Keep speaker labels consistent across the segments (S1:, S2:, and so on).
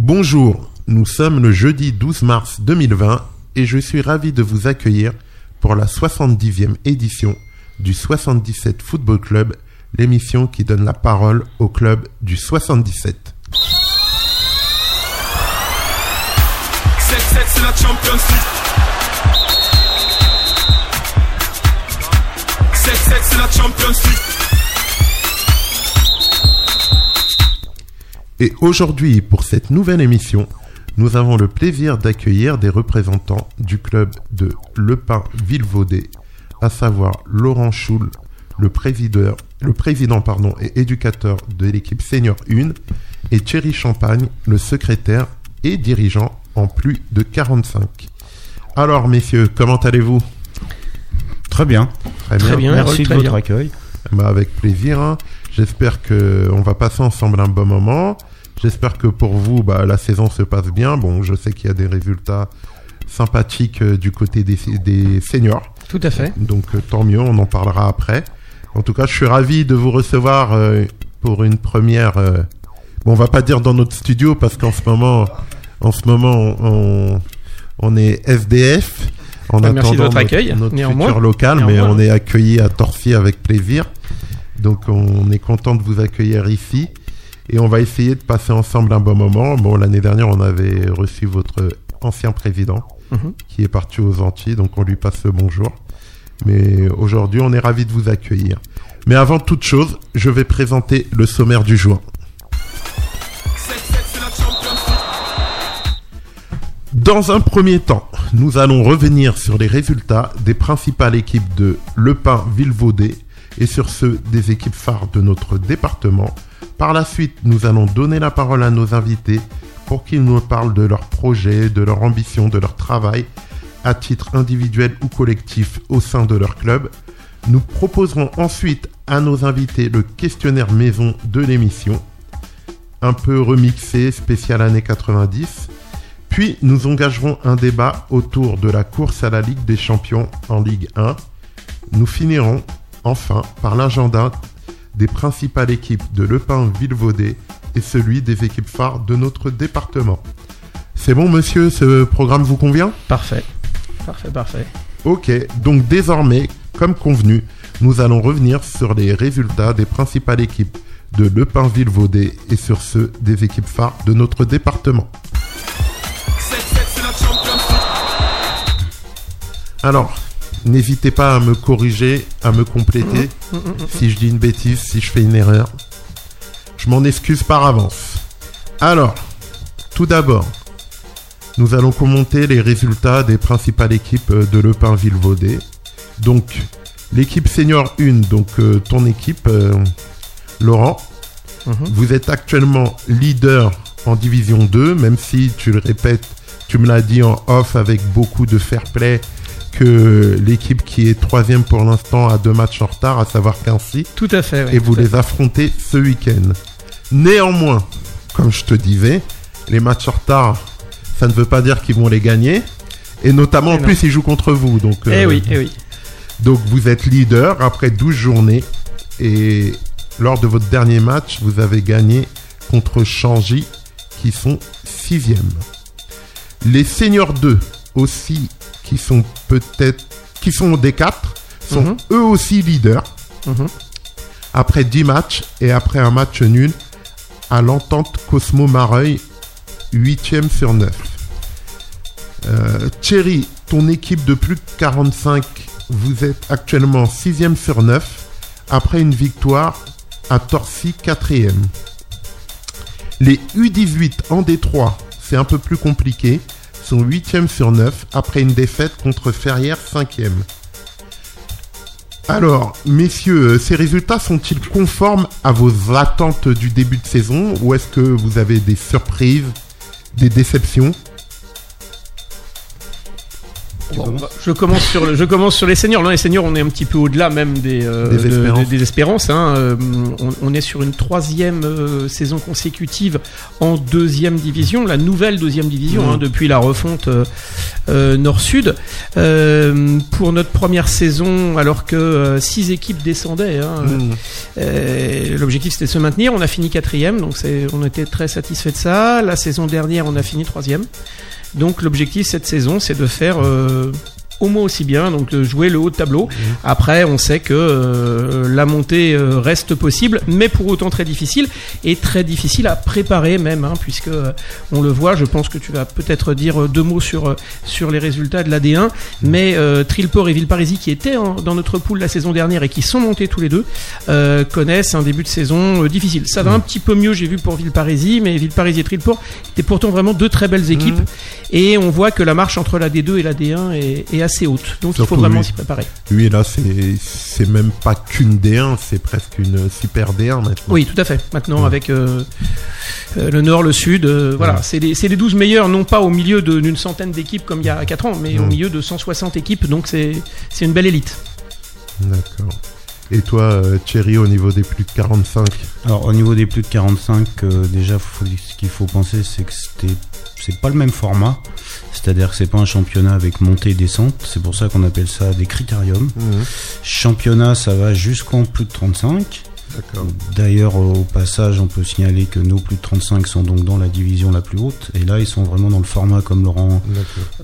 S1: Bonjour, nous sommes le jeudi 12 mars 2020 et je suis ravi de vous accueillir pour la 70e édition du 77 Football Club, l'émission qui donne la parole au club du 77.
S2: 7-7 c'est la Champions League 7-7 c'est la Champions League
S1: Et aujourd'hui, pour cette nouvelle émission, nous avons le plaisir d'accueillir des représentants du club de Le Pin Villevaudet, à savoir Laurent Choul, le président, le président pardon, et éducateur de l'équipe Senior 1, et Thierry Champagne, le secrétaire et dirigeant en plus de 45. Alors, messieurs, comment allez-vous?
S3: Très bien.
S4: Très bien,
S3: Merci de
S4: bien.
S3: votre accueil.
S1: Bah, avec plaisir. hein. J'espère que on va passer ensemble un bon moment. J'espère que pour vous, bah, la saison se passe bien. Bon, je sais qu'il y a des résultats sympathiques euh, du côté des, des seniors.
S4: Tout à fait.
S1: Donc euh, tant mieux, on en parlera après. En tout cas, je suis ravi de vous recevoir euh, pour une première. bon, on va pas dire dans notre studio parce qu'en ce moment, en ce moment, on, on est SDF. En
S4: merci de
S1: attendant
S4: votre accueil,
S1: notre
S4: néanmoins.
S1: futur local, mais on est accueilli à Torcy avec plaisir. Donc on est content de vous accueillir ici et on va essayer de passer ensemble un bon moment. Bon, l'année dernière, on avait reçu votre ancien président
S4: Mhm.
S1: qui est parti aux Antilles, donc on lui passe le bonjour. Mais aujourd'hui, on est ravi de vous accueillir. Mais avant toute chose, je vais présenter le sommaire du jour.
S2: 7-7 c'est la Champions League
S1: Dans un premier temps, nous allons revenir sur les résultats des principales équipes de Le Pin Villevaudet et sur ceux des équipes phares de notre département. Par la suite, nous allons donner la parole à nos invités pour qu'ils nous parlent de leurs projets, de leurs ambitions, de leur travail à titre individuel ou collectif au sein de leur club. Nous proposerons ensuite à nos invités le questionnaire maison de l'émission, un peu remixé, spécial année 90. Puis nous engagerons un débat autour de la course à la Ligue des Champions en Ligue 1. Nous finirons enfin par l'agenda des principales équipes de Le Pin Villevaudet et celui des équipes phares de notre département. C'est bon monsieur, ce programme vous convient?
S4: Parfait. Parfait, parfait.
S1: Ok, donc désormais, comme convenu, nous allons revenir sur les résultats des principales équipes de Le Pin Villevaudet et sur ceux des équipes phares de notre département.
S2: 7-7 c'est la Champions League
S1: Alors, n'hésitez pas à me corriger, à me compléter si je dis une bêtise, si je fais une erreur. Je m'en excuse par avance. Alors, tout d'abord, nous allons commenter les résultats des principales équipes euh, de Le Pin Villevaudet. Donc, l'équipe senior 1, donc euh, ton équipe, euh, Laurent,
S4: Mhm.
S1: vous êtes actuellement leader en division 2, même si tu le répètes, tu me l'as dit en off avec beaucoup de fair play que l'équipe qui est troisième pour l'instant a deux matchs en retard, à savoir Quincy,
S4: Tout à fait. oui,
S1: et vous les affrontez ce week-end. Néanmoins, comme je te disais, les matchs en retard, ça ne veut pas dire qu'ils vont les gagner. Et notamment, en
S4: non.
S1: plus, ils jouent contre vous. Donc.
S4: Eh
S1: euh,
S4: oui, eh oui.
S1: donc vous êtes leader après 12 journées et lors de votre dernier match, vous avez gagné contre Changy qui sont 6 Les seniors 2 aussi qui sont peut-être qui sont au D4 sont
S4: Mhm.
S1: eux aussi leaders
S4: Mhm.
S1: après 10 matchs et après un match nul à l'entente Cosmo Mareuil 8ème sur 9. Euh, Thierry, ton équipe de plus de 45, vous êtes actuellement 6ème sur 9 après une victoire à Torcy 4ème. Les U18 en D3, c'est un peu plus compliqué, sont 8ème sur 9 après une défaite contre Ferrières 5ème. Alors, messieurs, euh, ces résultats sont-ils conformes à vos attentes du début de saison ou est-ce que vous avez des surprises, des déceptions?
S4: Bon, bah, je commence sur le- je commence sur les seniors. Non, les seniors, on est un petit peu au-delà même des euh,
S1: Des
S4: de-
S1: espérances.
S4: des- des espérances, hein. Euh, on, on est sur une troisième euh, saison consécutive en deuxième division, la nouvelle deuxième division
S1: Mhm.
S4: hein, depuis la refonte Nord-Sud. Pour notre première saison, alors que six équipes descendaient, hein,
S1: Mmh.
S4: L'objectif c'était de se maintenir. On a fini quatrième, donc on était très satisfait de ça. La saison dernière, on a fini troisième. Donc l'objectif cette saison, c'est de faire euh, au moins aussi bien, donc de jouer le haut de tableau. Après, on sait que euh, la montée euh, reste possible, mais pour autant très difficile et très difficile à préparer même, hein, puisque euh, on le voit. Je pense que tu vas peut-être dire euh, deux mots sur euh, sur les résultats de la D1, mais euh, Trilport et Villeparisis qui étaient en- dans notre pool la saison dernière et qui sont montés tous les deux euh, connaissent un début de saison euh, difficile. Ça va un petit peu mieux, j'ai vu pour Villeparisis, mais Villeparisis et Trilport étaient pourtant vraiment deux très belles équipes.
S1: Mhm.
S4: Et on voit que la marche entre la D2 et la D1 est, est assez haute. Donc il faut vraiment s'y préparer.
S1: Lui, là, c'est c'est même pas qu'une D1, c'est presque une super D1 maintenant.
S4: Oui, tout à fait. Maintenant,
S1: Ouais.
S4: avec euh, euh, le Nord, le Sud, euh, voilà,
S1: Ouais.
S4: c'est les, c'est les 12 meilleurs, non pas au milieu de- d'une centaine d'équipes comme il y a 4 ans, mais au milieu de 160 équipes. Donc c'est c'est une belle élite.
S1: D'accord. Et toi, Thierry, au niveau des plus de 45
S3: Alors au niveau des plus de 45, euh, déjà faut- ce qu'il faut penser c'est que c'était c'est pas le même format. C'est-à-dire que c'est pas un championnat avec montée et descente, c'est pour ça qu'on appelle ça des critériums. Championnat ça va jusqu'en plus de 35.
S1: D'accord.
S3: D'ailleurs au passage on peut signaler que nos plus de 35 sont donc dans la division la plus haute et là ils sont vraiment dans le format comme Laurent.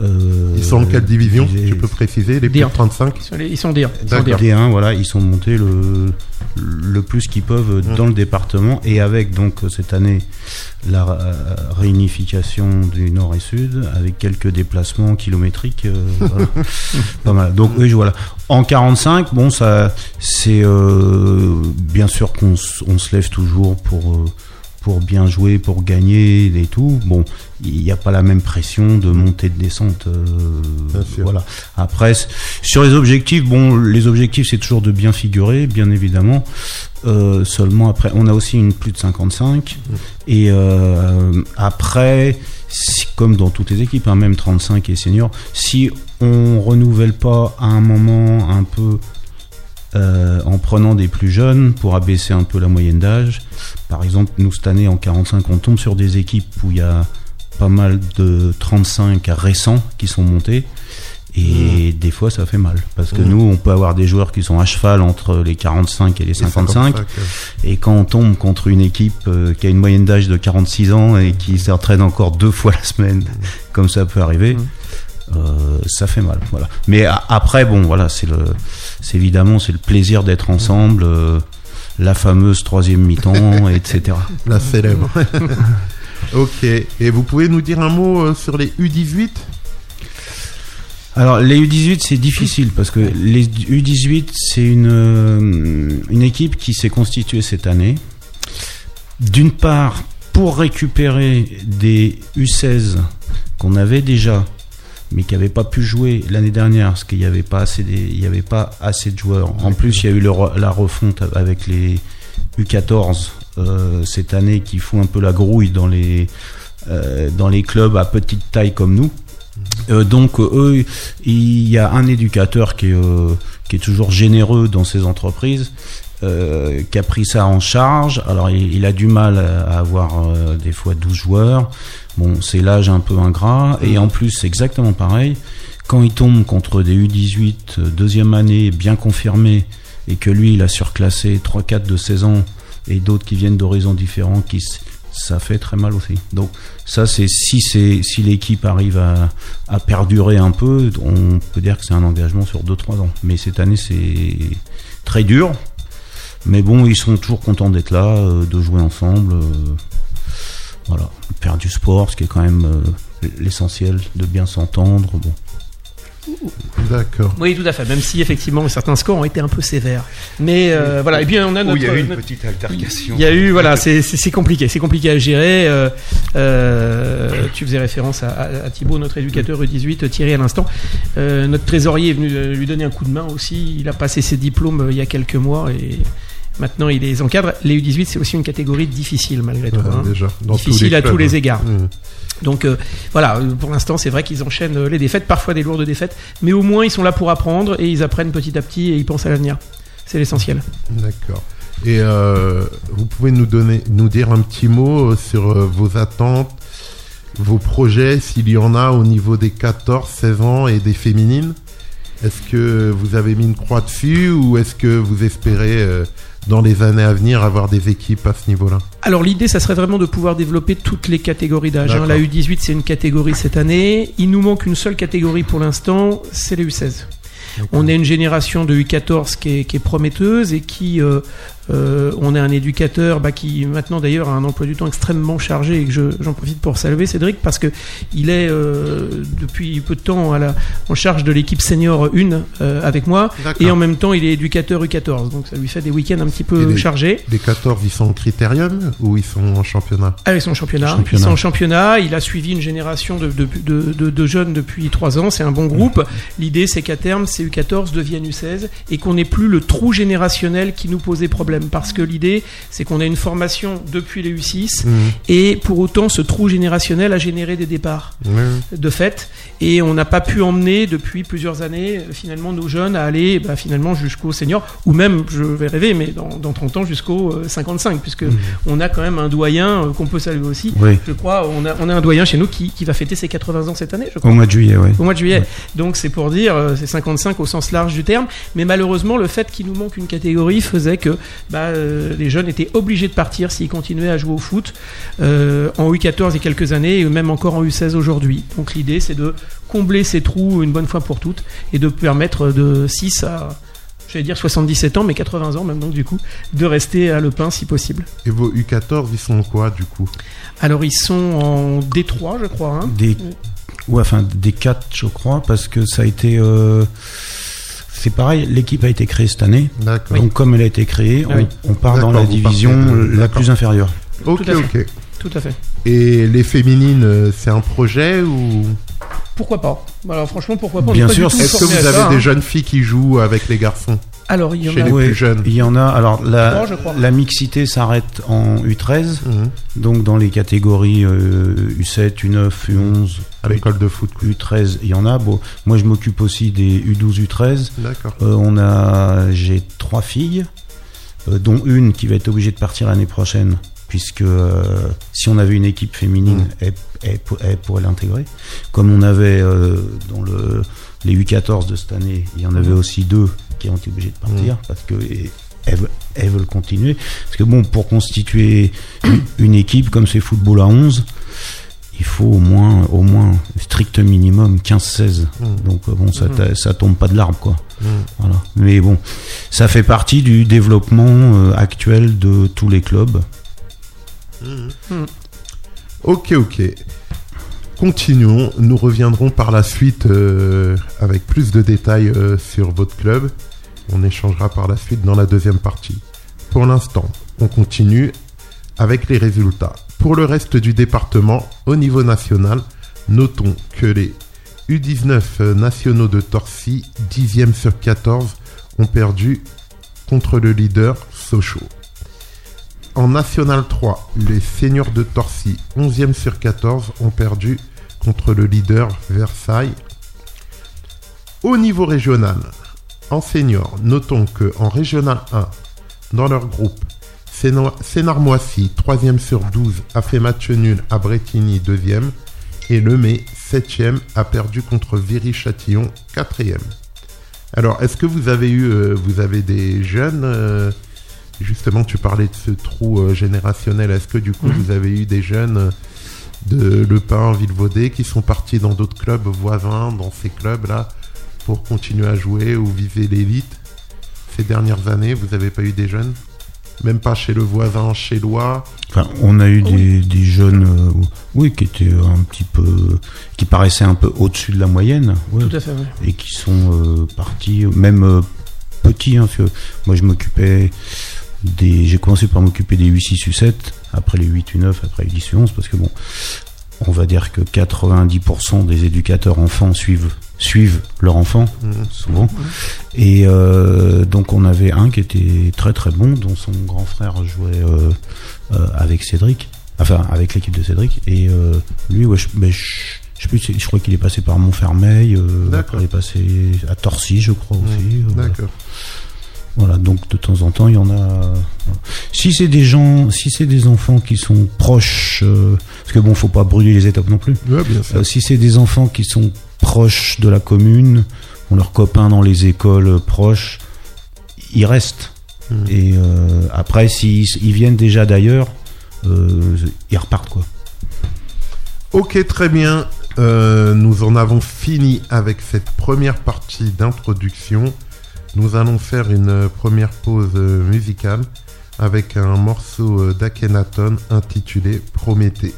S3: Euh,
S1: Ils sont en quelle division. Tu peux préciser les plus de
S4: D1.
S1: 35
S4: Ils sont, les- ils sont dire. Ils sont
S1: D'accord.
S4: dire.
S3: D1, voilà, ils sont montés le, le plus qu'ils peuvent dans le département et avec donc cette année la euh, réunification du nord et sud avec quelques déplacements kilométriques, euh, voilà. pas mal. Donc oui, voilà. En 45, bon, ça, c'est euh, bien sûr qu'on on se lève toujours pour euh, pour bien jouer, pour gagner et tout. Bon, il n'y a pas la même pression de montée de descente. euh, voilà. Après, sur les objectifs, bon, les objectifs c'est toujours de bien figurer, bien évidemment. Euh, seulement après, on a aussi une plus de 55. Et euh, après, si- comme dans toutes les équipes, hein, même 35 et senior, si on renouvelle pas à un moment un peu euh, en prenant des plus jeunes pour abaisser un peu la moyenne d'âge. Par exemple, nous cette année en 45, on tombe sur des équipes où il y a pas mal de 35 récents qui sont montés. Et des fois, ça fait mal. Parce que
S1: Mmh.
S3: nous, on peut avoir des joueurs qui sont à cheval entre les 45 et les
S1: Et
S3: 55.
S1: 55, euh,
S3: Et quand on tombe contre une équipe euh, qui a une moyenne d'âge de 46 ans et qui s'entraîne encore deux fois la semaine, comme ça peut arriver, euh, ça fait mal. Voilà. Mais après, bon, voilà, c'est le, c'est évidemment, c'est le plaisir d'être ensemble, euh, la fameuse troisième mi-temps, etc.
S1: La célèbre. ok. Et vous pouvez nous dire un mot euh, sur les U18
S3: Alors les U18 c'est difficile parce que les U18 c'est une, euh, une équipe qui s'est constituée cette année. D'une part pour récupérer des U16 qu'on avait déjà mais qui n'avaient pas pu jouer l'année dernière parce qu'il n'y avait pas assez des- il y avait pas assez de joueurs. En plus il y a eu le la refonte avec les U14 euh, cette année qui font un peu la grouille dans les euh, dans les clubs à petite taille comme nous. Euh, donc eux, il y a un éducateur qui est, qui est toujours généreux dans ses entreprises, euh, qui a pris ça en charge. Alors il, il a du mal à avoir euh, des fois 12 joueurs. Bon, c'est l'âge un peu ingrat. Et en plus, c'est exactement pareil. Quand il tombe contre des U18 euh, deuxième année bien confirmés et que lui, il a surclassé 3-4 de 16 ans et d'autres qui viennent d'horizons différents, qui, ça fait très mal aussi. Donc ça, c'est si c'est si l'équipe arrive à, à perdurer un peu, on peut dire que c'est un engagement sur 2-3 ans. Mais cette année, c'est très dur. Mais bon, ils sont toujours contents d'être là, euh, de jouer ensemble. euh, voilà, faire du sport, ce qui est quand même euh, l'essentiel, de bien s'entendre. Bon.
S1: D'accord.
S4: Oui, tout à fait. Même si effectivement certains scores ont été un peu sévères. Mais euh, voilà. Et puis on a notre. notre-
S3: petite altercation.
S4: Il y a eu, voilà, c'est- compliqué, c'est compliqué à gérer. euh, euh, tu faisais référence à, à, à Thibaut, notre éducateur U18, Thierry à l'instant. Euh, notre trésorier est venu lui donner un coup de main aussi. Il a passé ses diplômes il y a quelques mois et maintenant il les encadre. Les U18, c'est aussi une catégorie difficile malgré tout. Hein.
S1: déjà,
S4: Difficile à
S1: clubs,
S4: tous les
S1: hein.
S4: égards.
S1: Mmh.
S4: Donc euh, voilà, euh, pour l'instant c'est vrai qu'ils enchaînent euh, les défaites, parfois des lourdes défaites, mais au moins ils sont là pour apprendre et ils apprennent petit à petit et ils pensent à l'avenir. C'est l'essentiel.
S1: D'accord. Et euh, vous pouvez nous donner, nous dire un petit mot sur vos attentes, vos projets, s'il y en a au niveau des 14, 16 ans et des féminines? Est-ce que vous avez mis une croix dessus ou est-ce que vous espérez euh, dans les années à venir avoir des équipes à ce niveau-là
S4: Alors l'idée, ça serait vraiment de pouvoir développer toutes les catégories d'âge. hein. La U18, c'est une catégorie cette année. Il nous manque une seule catégorie pour l'instant, c'est les U16. On est une génération de U14 qui est, qui est prometteuse et qui, euh, euh, on a un éducateur bah, qui maintenant d'ailleurs a un emploi du temps extrêmement chargé et que je- j'en profite pour saluer Cédric parce que il est euh, depuis peu de temps à la, en charge de l'équipe senior 1 euh, avec moi et en même temps il est éducateur U14 donc ça lui fait des week-ends un petit
S1: Et
S4: peu
S1: les-
S4: chargés.
S1: Les 14, ils sont en critérium ou ils sont en championnat?
S4: Avec son championnat.
S3: Championnat.
S4: Ils sont en championnat. Il a suivi une génération de, de, de, de- de jeunes depuis trois ans. C'est un bon groupe. L'idée, c'est qu'à terme, ces U14 deviennent U16 et qu'on n'ait plus le trou générationnel qui nous posait problème. Parce que l'idée, c'est qu'on a une formation depuis les U6
S1: Mhm.
S4: et pour autant, ce trou générationnel a généré des départs de fait et on n'a pas pu emmener depuis plusieurs années euh, finalement nos jeunes à aller bah, finalement jusqu'au senior ou même je vais rêver mais dans, dans 30 ans jusqu'au euh, 55 puisque on a quand même un doyen euh, qu'on peut saluer aussi
S3: Oui,
S4: je crois on a, on a un doyen chez nous qui, qui va fêter ses 80 ans cette année je crois
S3: au mois de juillet, oui.
S4: au mois de juillet. Donc c'est pour dire, euh, c'est 55 au sens large du terme. Mais malheureusement, le fait qu'il nous manque une catégorie faisait que bah, euh, les jeunes étaient obligés de partir s'ils continuaient à jouer au foot euh, en U14 il y a quelques années et même encore en U16 aujourd'hui. Donc l'idée c'est de combler ces trous une bonne fois pour toutes et de permettre de 6 à j'allais dire 77 ans, mais 80 ans même donc du coup, de rester à Le Pin si possible.
S1: Et vos U14, ils sont en quoi du coup?
S4: Alors ils sont en D3 je crois. Hein.
S3: Des, ouais, enfin, des 4, je crois, parce que ça a été. euh, c'est pareil, l'équipe a été créée cette année.
S1: D'accord.
S3: Donc, comme elle a été créée,
S4: Ah oui.
S3: on, on part dans la division
S1: de-
S3: la plus inférieure.
S1: Ok,
S4: tout à fait.
S1: ok.
S4: Tout à fait.
S1: Et les féminines, euh, c'est un projet ou?
S4: Pourquoi pas Alors franchement, pourquoi pas On
S3: Bien sûr,
S1: est-ce que vous avez
S4: ça,
S1: des
S4: hein.
S1: jeunes filles qui jouent avec les garçons?
S4: Alors, il y en
S1: chez
S4: a.
S1: les
S3: Ouais,
S1: plus jeunes
S3: Il y en a. Alors, la,
S4: Trois, je crois.
S3: la mixité s'arrête en U13,
S1: Mhm.
S3: donc dans les catégories euh, U7, U9, U11,
S1: à l'école de foot quoi.
S3: U13, il y en a. Bon, moi, je m'occupe aussi des U12, U13.
S1: D'accord.
S3: Euh, on a, j'ai trois filles, euh, dont une qui va être obligée de partir l'année prochaine, puisque euh, si on avait une équipe féminine,
S1: Mm.
S3: elle, elle pour- elle pourrait l'intégrer. Comme on avait euh, dans le, les U14 de cette année, il y en avait aussi deux qui ont été obligés de partir parce que et- elles, ve- elles veulent continuer. Parce que bon, pour constituer une, une équipe comme c'est football à 11, il faut au moins, au moins strict minimum 15-16.
S1: Mm.
S3: Donc euh, bon, ça, t'a- ça tombe pas de l'arbre quoi. Voilà. Mais bon, ça fait partie du développement euh, actuel de tous les clubs.
S1: Ok, ok. Continuons. Nous reviendrons par la suite euh, avec plus de détails euh, sur votre club. On échangera par la suite dans la deuxième partie. Pour l'instant, on continue avec les résultats. Pour le reste du département, au niveau national, notons que les U19 nationaux de Torcy, 10e sur 14, ont perdu contre le leader Sochaux. En National 3, les seniors de Torcy, 11e sur 14, ont perdu contre le leader Versailles. Au niveau régional, en senior, notons que en régional 1, dans leur groupe, Sénarmoissy, 3e sur 12, a fait match nul à Bretigny, 2e. Et Lemay, 7e, a perdu contre Viry-Châtillon, 4e. Alors, est-ce que vous avez eu, euh, vous avez des jeunes euh, Justement, tu parlais de ce trou euh, générationnel. Est-ce que du coup,
S4: Mhm.
S1: vous avez eu des jeunes de Le Pin, Villevaudet, qui sont partis dans d'autres clubs voisins, dans ces clubs-là, pour continuer à jouer ou viser l'élite. Ces dernières années, vous n'avez pas eu des jeunes? Même pas chez le voisin, chez Lois
S3: Enfin, on a eu
S4: Oh
S3: des, des jeunes, euh, oui, qui étaient un petit peu, qui paraissaient un peu au-dessus de la moyenne, ouais,
S4: Tout à fait,
S3: et qui sont euh, partis, même euh, petits. Hein, moi, je m'occupais des, j'ai commencé par m'occuper des U6, U7, après les 8, U9, après les 10, U11, parce que bon, on va dire que 90% des éducateurs enfants suivent suivent leur enfant souvent. Et euh, donc on avait un qui était très très bon, dont son grand frère jouait euh, euh, avec Cédric, enfin avec l'équipe de Cédric. Et lui, ouais, je, je, je, plus, je crois qu'il est passé par Montfermeil, il est passé à Torcy, je crois aussi.
S2: D'accord.
S3: Voilà, donc de temps en temps, il y en a. Si c'est des gens, si c'est des enfants qui sont proches, parce que bon, faut pas brûler les étapes non plus. Si c'est des enfants qui sont proches de la commune, ont leurs copains dans les écoles proches, ils restent.
S2: Hmm.
S3: Et euh, après, s'ils ils viennent déjà d'ailleurs, euh, ils repartent quoi.
S2: Ok, très bien. Euh, nous en avons fini avec cette première partie d'introduction. Nous allons faire une première pause musicale avec un morceau d'Akenaton intitulé Prométhée.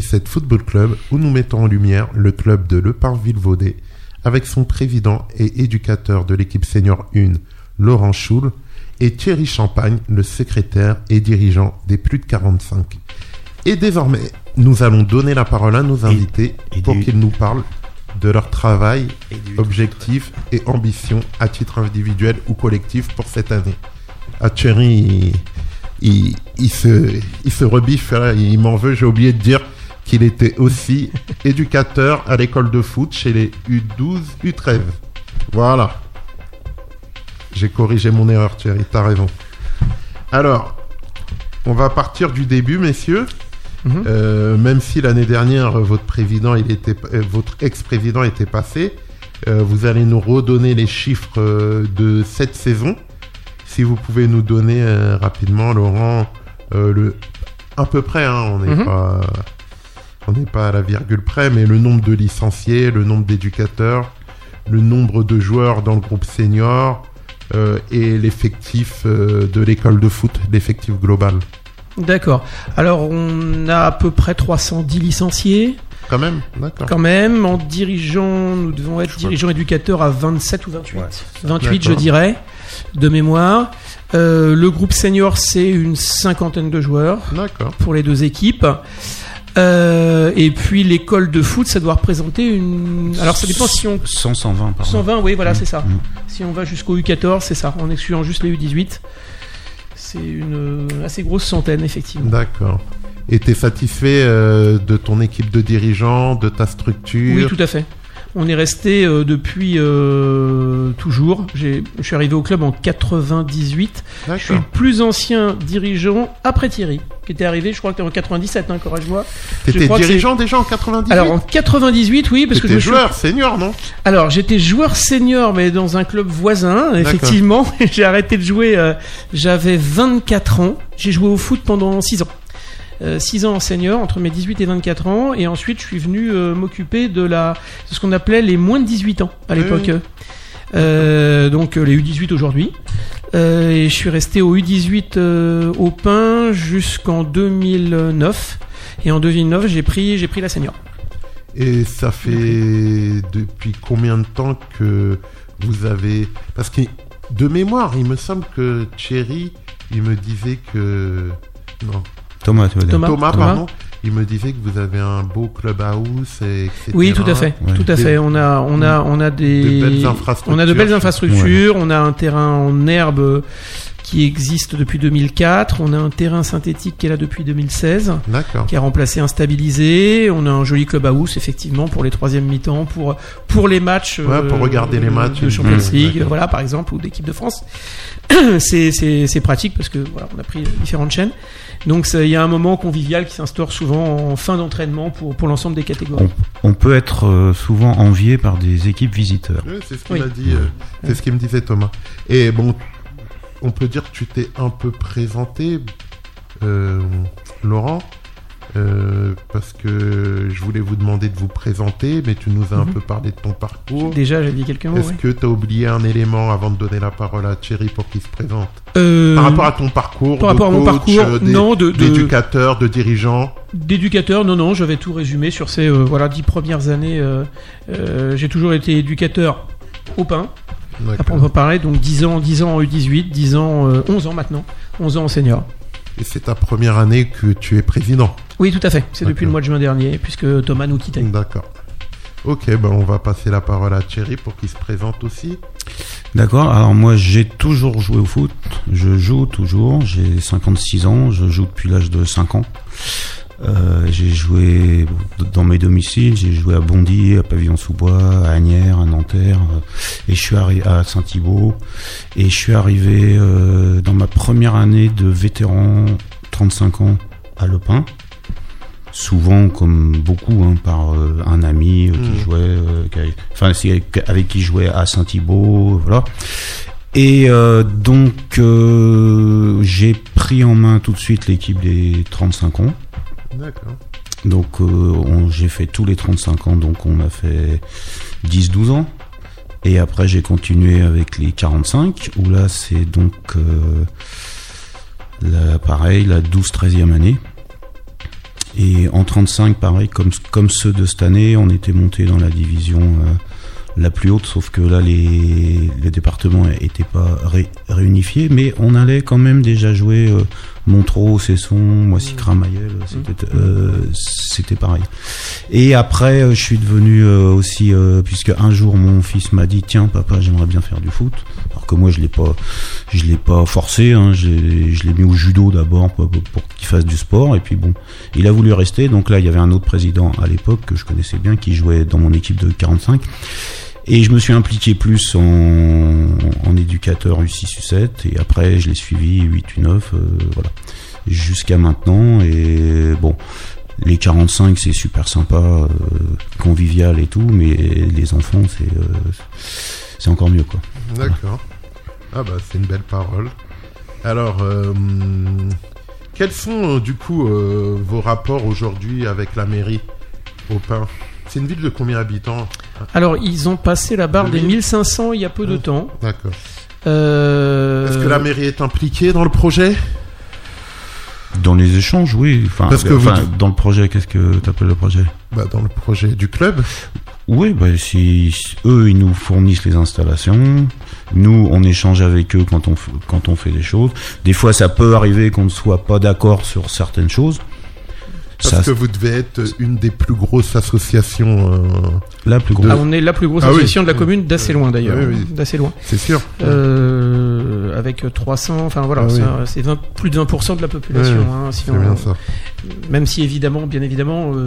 S1: 77 Football Club où nous mettons en lumière le club de Le Parville-Vaudet avec son président et éducateur de l'équipe senior 1, Laurent Choul, et Thierry Champagne, le secrétaire et dirigeant des plus de 45. Et désormais, nous allons donner la parole à nos invités
S3: et
S1: pour
S3: du-
S1: qu'ils nous parlent de leur travail, objectifs et ambitions à titre individuel ou collectif pour cette année. Ah, Thierry, il, il, il se, il se rebiffe, hein, il m'en veut, j'ai oublié de dire qu'il était aussi éducateur à l'école de foot chez les U12, U13. Voilà. J'ai corrigé mon erreur, Thierry, t'as raison. Alors, on va partir du début, messieurs.
S4: Mhm.
S1: Euh, même si l'année dernière, votre président, il était, euh, votre ex-président était passé, euh, vous allez nous redonner les chiffres de cette saison. Si vous pouvez nous donner euh, rapidement, Laurent, le à peu près, hein, on n'est
S4: Mhm.
S1: pas, on n'est pas à la virgule près, mais le nombre de licenciés, le nombre d'éducateurs, le nombre de joueurs dans le groupe senior euh, et l'effectif euh, de l'école de foot, l'effectif global.
S4: D'accord. Alors, on a à peu près 310 licenciés.
S1: Quand même, d'accord.
S4: Quand même, en dirigeant, nous devons être dirigeants éducateurs à 27 ou 28.
S3: Ouais.
S4: 28, je dirais, de mémoire. Euh, le groupe senior, c'est une cinquantaine de joueurs pour les deux équipes. Euh, et puis l'école de foot, ça doit représenter une. Alors ça dépend si on
S3: 100, 120 par
S4: 120, oui, voilà, c'est ça.
S3: Mm.
S4: Si on va jusqu'au U14, c'est ça, en excluant juste les U18. C'est une assez grosse centaine, effectivement.
S1: D'accord. Et t'es satisfait euh, de ton équipe de dirigeants, de ta structure?
S4: Oui, tout à fait. On est resté euh, depuis euh, toujours. J'ai- Je suis arrivé au club en 98. Je suis le plus ancien dirigeant après Thierry, qui était arrivé, je crois que en 97, hein, corrige-moi.
S1: T'étais dirigeant déjà en 98
S4: Alors en 98, oui, parce que je suis
S1: joueur senior, non?
S4: Alors, j'étais joueur senior, mais dans un club voisin, effectivement. J'ai arrêté de jouer, euh, j'avais 24 ans. J'ai joué au foot pendant 6 ans. 6 ans en senior, entre mes 18 et 24 ans. Et ensuite, je suis venu euh, m'occuper de, la, de ce qu'on appelait les moins de 18 ans à l'époque. Euh, donc euh, les U18 aujourd'hui. Euh, et je suis resté au U18 euh, au pain jusqu'en 2009. Et en 2009, j'ai pris, j'ai pris la senior.
S1: Et ça fait depuis combien de temps que vous avez... Parce que de mémoire, il me semble que Thierry, il me disait que... Non,
S3: Thomas, tu veux dire.
S4: Thomas.
S1: Thomas,
S4: Thomas.
S1: pardon. Il me disait que vous avez un beau clubhouse, et etc.
S4: Oui, tout à fait,
S3: Ouais.
S4: tout à fait. On a, on a, on a des,
S1: de belles infrastructures.
S4: on a de belles infrastructures. On a un terrain en herbe qui existe depuis 2004. On a un terrain synthétique qui est là depuis 2016,
S1: D'accord.
S4: qui a remplacé un stabilisé. On a un joli clubhouse effectivement pour les troisième mi-temps, pour pour les matchs,
S1: Ouais, pour regarder les matchs.
S4: de Champions
S1: Mmh,
S4: League, voilà par exemple, ou d'équipe de France. c'est pratique parce que voilà, on a pris différentes chaînes. Donc il y a un moment convivial qui s'instaure souvent en fin d'entraînement pour pour l'ensemble des catégories.
S3: On peut être euh, souvent envié par des équipes visiteurs.
S1: Oui, c'est ce qu'il
S4: Oui.
S1: a dit, euh, c'est ce qu'il me disait Thomas. Et bon, on peut dire que tu t'es un peu présenté, euh, Laurent, euh, parce que je voulais vous demander de vous présenter, mais tu nous as un
S4: Mhm.
S1: peu parlé de ton parcours.
S4: Déjà, j'ai dit quelques mots.
S1: Est-ce
S4: ouais.
S1: que tu as oublié un élément avant de donner la parole à Thierry pour qu'il se présente
S4: Euh,
S1: Par rapport à ton parcours
S4: par
S1: de
S4: rapport à mon parcours, de- de-
S1: d'éducateur, de dirigeant
S4: d'éducateur, non, non, j'avais tout résumé sur ces voilà dix premières années. j'ai toujours été éducateur au pain, à
S1: D'accord.
S4: prendre parler, donc 10 ans, 10 ans en U18, 10 ans, euh, 11 ans maintenant, 11 ans en senior.
S1: Et c'est ta première année que tu es président
S4: Oui, tout à fait. C'est depuis le mois de juin dernier, puisque Thomas nous quittait.
S1: D'accord. Ok, ben on va passer la parole à Thierry pour qu'il se présente aussi.
S3: D'accord. Alors moi, j'ai toujours joué au foot. Je joue toujours. J'ai 56 ans. Je joue depuis l'âge de 5 ans. Euh, j'ai joué dans mes domiciles. J'ai joué à Bondy, à Pavillon-sous-Bois, à Agnières, à Nanterre, euh, et je suis arrivé à Saint-Thibault. Et je suis arrivé euh, dans ma première année de vétéran 35 ans à Le Pin. Souvent, comme beaucoup, hein, par euh, un ami qui
S1: Mm.
S3: jouait, qui avait- enfin, avec, avec qui je jouais à Saint-Thibault, voilà. Et euh, donc, euh, j'ai pris en main tout de suite l'équipe des 35 ans.
S1: D'accord.
S3: Donc, euh, j'ai fait tous les 35 ans, donc on a fait 10-12 ans. Et après, j'ai continué avec les 45, où là, c'est donc, euh, la, pareil, la 12-13e année. Et en 35, pareil, comme, ceux de cette année, on était monté dans la division euh, la plus haute, sauf que là, les, départements n'étaient pas ré- réunifiés, mais on allait quand même déjà jouer Montreux, Cesson, Moissy, Cramayel, c'était euh, c'était pareil. Et après, euh, je suis devenu euh, aussi, euh, puisque un jour mon fils m'a dit, tiens, papa, j'aimerais bien faire du foot. Alors que moi, je l'ai pas, je l'ai pas forcé. Hein, je l'ai mis au judo d'abord pour, pour qu'il fasse du sport. Et puis bon, il a voulu rester. Donc là, il y avait un autre président à l'époque que je connaissais bien, qui jouait dans mon équipe de 45. Et je me suis impliqué plus en, éducateur U6, U7. Et après, je l'ai suivi 8, U9, euh, voilà, jusqu'à maintenant. Et bon, les 45, c'est super sympa, euh, convivial et tout, mais les enfants, c'est euh, c'est encore mieux, quoi.
S1: D'accord. Ah bah c'est une belle parole. Alors, quels sont du coup vos rapports aujourd'hui avec la mairie au Pin C'est une ville de combien d'habitants
S4: Alors, ils ont passé la barre des
S1: mille
S4: 1500 il y a peu de
S1: Ah.
S4: temps.
S1: D'accord.
S4: Euh,
S1: Est-ce que la mairie est impliquée dans le projet
S3: Dans les échanges, oui. Enfin,
S1: Parce que
S3: enfin,
S1: vous-
S3: dans le projet, qu'est-ce que tu appelles le projet
S1: bah, Dans le projet du club
S3: Oui, bah, si, si eux, ils nous fournissent les installations, nous, on échange avec eux quand on, quand on fait des choses. Des fois, ça peut arriver qu'on ne soit pas d'accord sur certaines choses.
S1: Parce
S3: Ça,
S1: que vous devez être une des plus grosses associations, euh,
S3: la plus
S1: de-
S3: grosse.
S4: Ah, on est la plus grosse
S1: Ah oui.
S4: association de la commune d'assez loin d'ailleurs,
S1: Oui, oui.
S4: d'assez loin.
S1: c'est sûr.
S4: Euh, avec 300, enfin voilà,
S1: Ah
S4: c'est un- c'est 20 plus de 20% de la population. Hein, si on-
S1: bien ça.
S4: même si évidemment, bien évidemment, euh,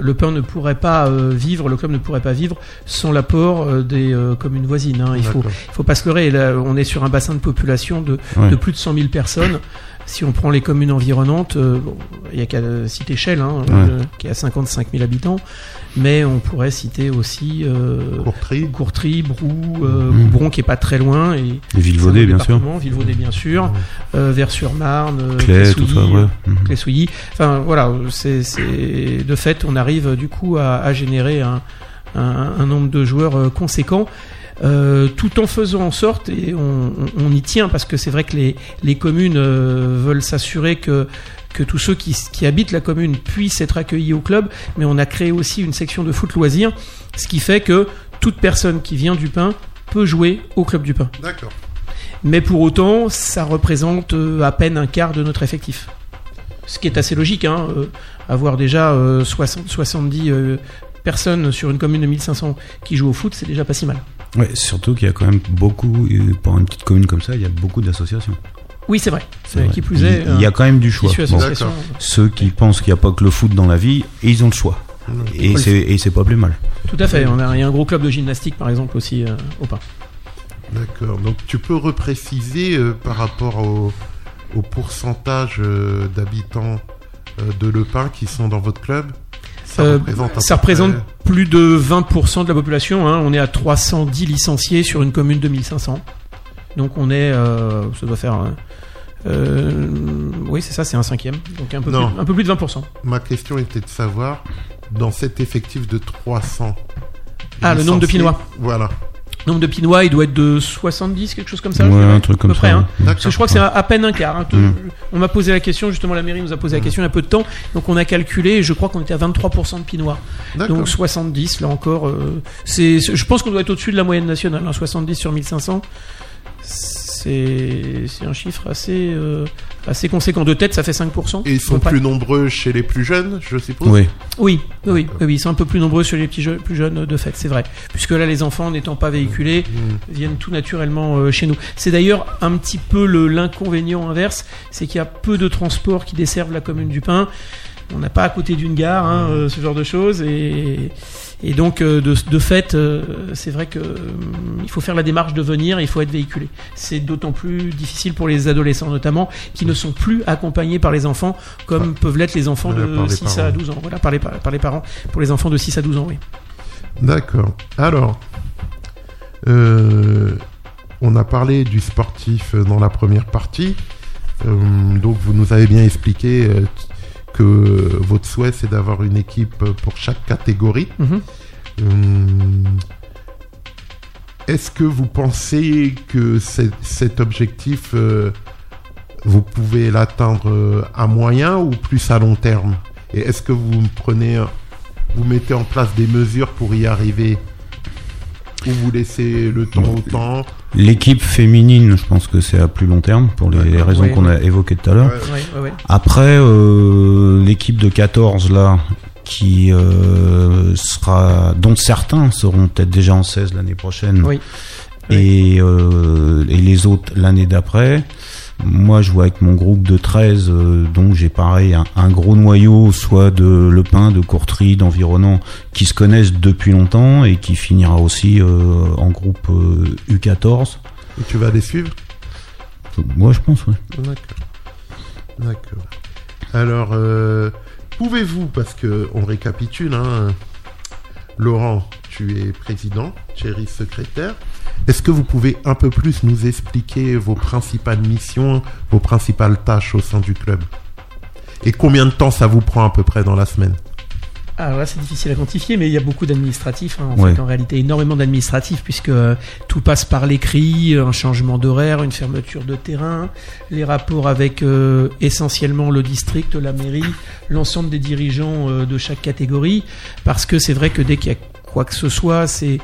S4: le pain ne pourrait pas euh, vivre, le club ne pourrait pas vivre sans l'apport euh, des euh, communes voisines. hein. Il faut, faut pas se leurrer. Là, on est sur un bassin de population de, de plus de 100 000 personnes. Si on prend les communes environnantes, euh, bon, il y a qu'à citer Chelles, hein, euh, qui a 55 000 habitants, mais on pourrait citer aussi euh,
S1: Courtry
S4: Courtry, Brou, euh,
S3: Mhm.
S4: Goubron qui est pas très loin, et
S3: Les Villevaudais, bien sûr.
S4: Villevaudet bien sûr, euh, Vers-sur-Marne, euh,
S3: Clé, tout ça, ouais.
S4: Clé-Souilly. Enfin voilà, c'est c'est- de fait on arrive du coup à, à générer un, un- un nombre de joueurs conséquent. Euh, tout en faisant en sorte, et on, on- on y tient, parce que c'est vrai que les, les communes euh, veulent s'assurer que, que tous ceux qui, qui habitent la commune puissent être accueillis au club, mais on a créé aussi une section de foot loisirs, ce qui fait que toute personne qui vient du Pin peut jouer au club du Pin.
S1: D'accord.
S4: Mais pour autant, ça représente euh, à peine un quart de notre effectif. Ce qui est assez logique, hein, euh, avoir déjà euh, 60, 70 euh, personnes sur une commune de 1500 qui jouent au foot, c'est déjà pas si mal.
S3: Ouais, surtout qu'il y a quand même beaucoup, euh, pour une petite commune comme ça, il y a beaucoup d'associations.
S4: Oui, c'est vrai.
S3: C'est
S4: Euh,
S3: vrai.
S4: Qui plus est,
S3: il, il y a quand même du choix. Bon, ceux qui pensent qu'il n'y a pas que le foot dans la vie, ils ont le choix. Et
S4: Oui.
S3: c'est et c'est pas plus mal.
S4: Tout à fait. On a, il y a un gros club de gymnastique, par exemple, aussi euh, au Pin.
S1: D'accord. Donc tu peux repréciser euh, par rapport au, au pourcentage euh, d'habitants euh, de Le Pin qui sont dans votre club? Ça
S4: Euh,
S1: représente
S4: ça plus de 20% de la population. hein. On est à 310 licenciés sur une commune de 1500. Donc on est, euh, ça doit faire, euh, euh, oui c'est ça, c'est un cinquième. Donc un peu,
S1: Non.
S4: plus, un peu plus de 20%.
S1: Ma question était de savoir, dans cet effectif de 300...
S4: Ah, le nombre de Pinois.
S1: Voilà.
S4: Nombre de Pinois, il doit être de 70, quelque chose comme ça. je
S3: ouais,
S4: dirais,
S3: un truc
S4: à peu
S3: comme
S4: près,
S3: ça.
S4: hein. Parce que je crois que c'est à, peine un quart. hein.
S3: Mm.
S4: On m'a posé la question, justement la mairie nous a posé la question il y a peu de temps. Donc on a calculé, et je crois qu'on était à 23% de Pinois.
S1: D'accord.
S4: Donc 70, là encore, euh, c'est, c'est- je pense qu'on doit être au-dessus de la moyenne nationale. hein, 70 sur 1500, c'est, c'est un chiffre assez, euh, assez conséquent. De tête, ça fait 5%.
S1: Et ils sont plus nombreux chez les plus jeunes, je suppose
S3: Oui.
S4: Oui, oui, oui, oui, ils sont un peu plus nombreux sur les petits jeux, plus jeunes de fait, c'est vrai. Puisque là, les enfants n'étant pas véhiculés,
S1: Mm.
S4: viennent tout naturellement euh, chez nous. C'est d'ailleurs un petit peu le- l'inconvénient inverse, c'est qu'il y a peu de transports qui desservent la commune du Pin. On n'a pas à côté d'une gare, hein, euh, ce genre de choses, et, et donc euh, de, de fait, euh, c'est vrai que hum, il faut faire la démarche de venir, il faut être véhiculé. C'est d'autant plus difficile pour les adolescents notamment, qui ne sont plus accompagnés par les enfants, comme peuvent l'être les enfants de
S1: les
S4: 6 à
S1: parents.
S4: 12 ans. Voilà, par les, par les parents, pour les enfants de 6 à 12 ans, oui.
S1: D'accord. Alors, euh, on a parlé du sportif euh, dans la première partie. Euh, donc, vous nous avez bien expliqué euh, que votre souhait, c'est d'avoir une équipe pour chaque catégorie.
S4: Mhm.
S1: Euh, Est-ce que vous pensez que cet objectif, euh, vous pouvez l'atteindre euh, à moyen ou plus à long terme? Et est-ce que vous prenez, vous mettez en place des mesures pour y arriver? Ou vous laissez le temps au temps?
S3: L'équipe féminine, je pense que c'est à plus long terme pour les raisons qu'on a évoquées tout à l'heure. Après, euh, l'équipe de 14 là, qui euh, sera, dont certains seront peut-être déjà en 16 l'année prochaine,
S4: Oui.
S3: et, euh, et les autres l'année d'après. Moi, je vois avec mon groupe de 13, euh, donc j'ai pareil un, un gros noyau, soit de Le Pin, de Courtry, d'environnants, qui se connaissent depuis longtemps et qui finira aussi euh, en groupe euh, U14.
S1: Et tu vas les suivre?
S3: Moi, je pense, ouais.
S1: D'accord. D'accord. Alors, euh, pouvez-vous, parce que on récapitule, hein, Laurent, tu es président, Thierry secrétaire. Est-ce que vous pouvez un peu plus nous expliquer vos principales missions, vos principales tâches au sein du club? Et combien de temps ça vous prend à peu près dans la semaine?
S4: Alors là, c'est difficile à quantifier, mais il y a beaucoup d'administratifs. hein, en
S3: Ouais.
S4: fait, en réalité, énormément d'administratifs, puisque euh, tout passe par l'écrit, un changement d'horaire, une fermeture de terrain, les rapports avec euh, essentiellement le district, la mairie, l'ensemble des dirigeants euh, de chaque catégorie. Parce que c'est vrai que dès qu'il y a quoi que ce soit, c'est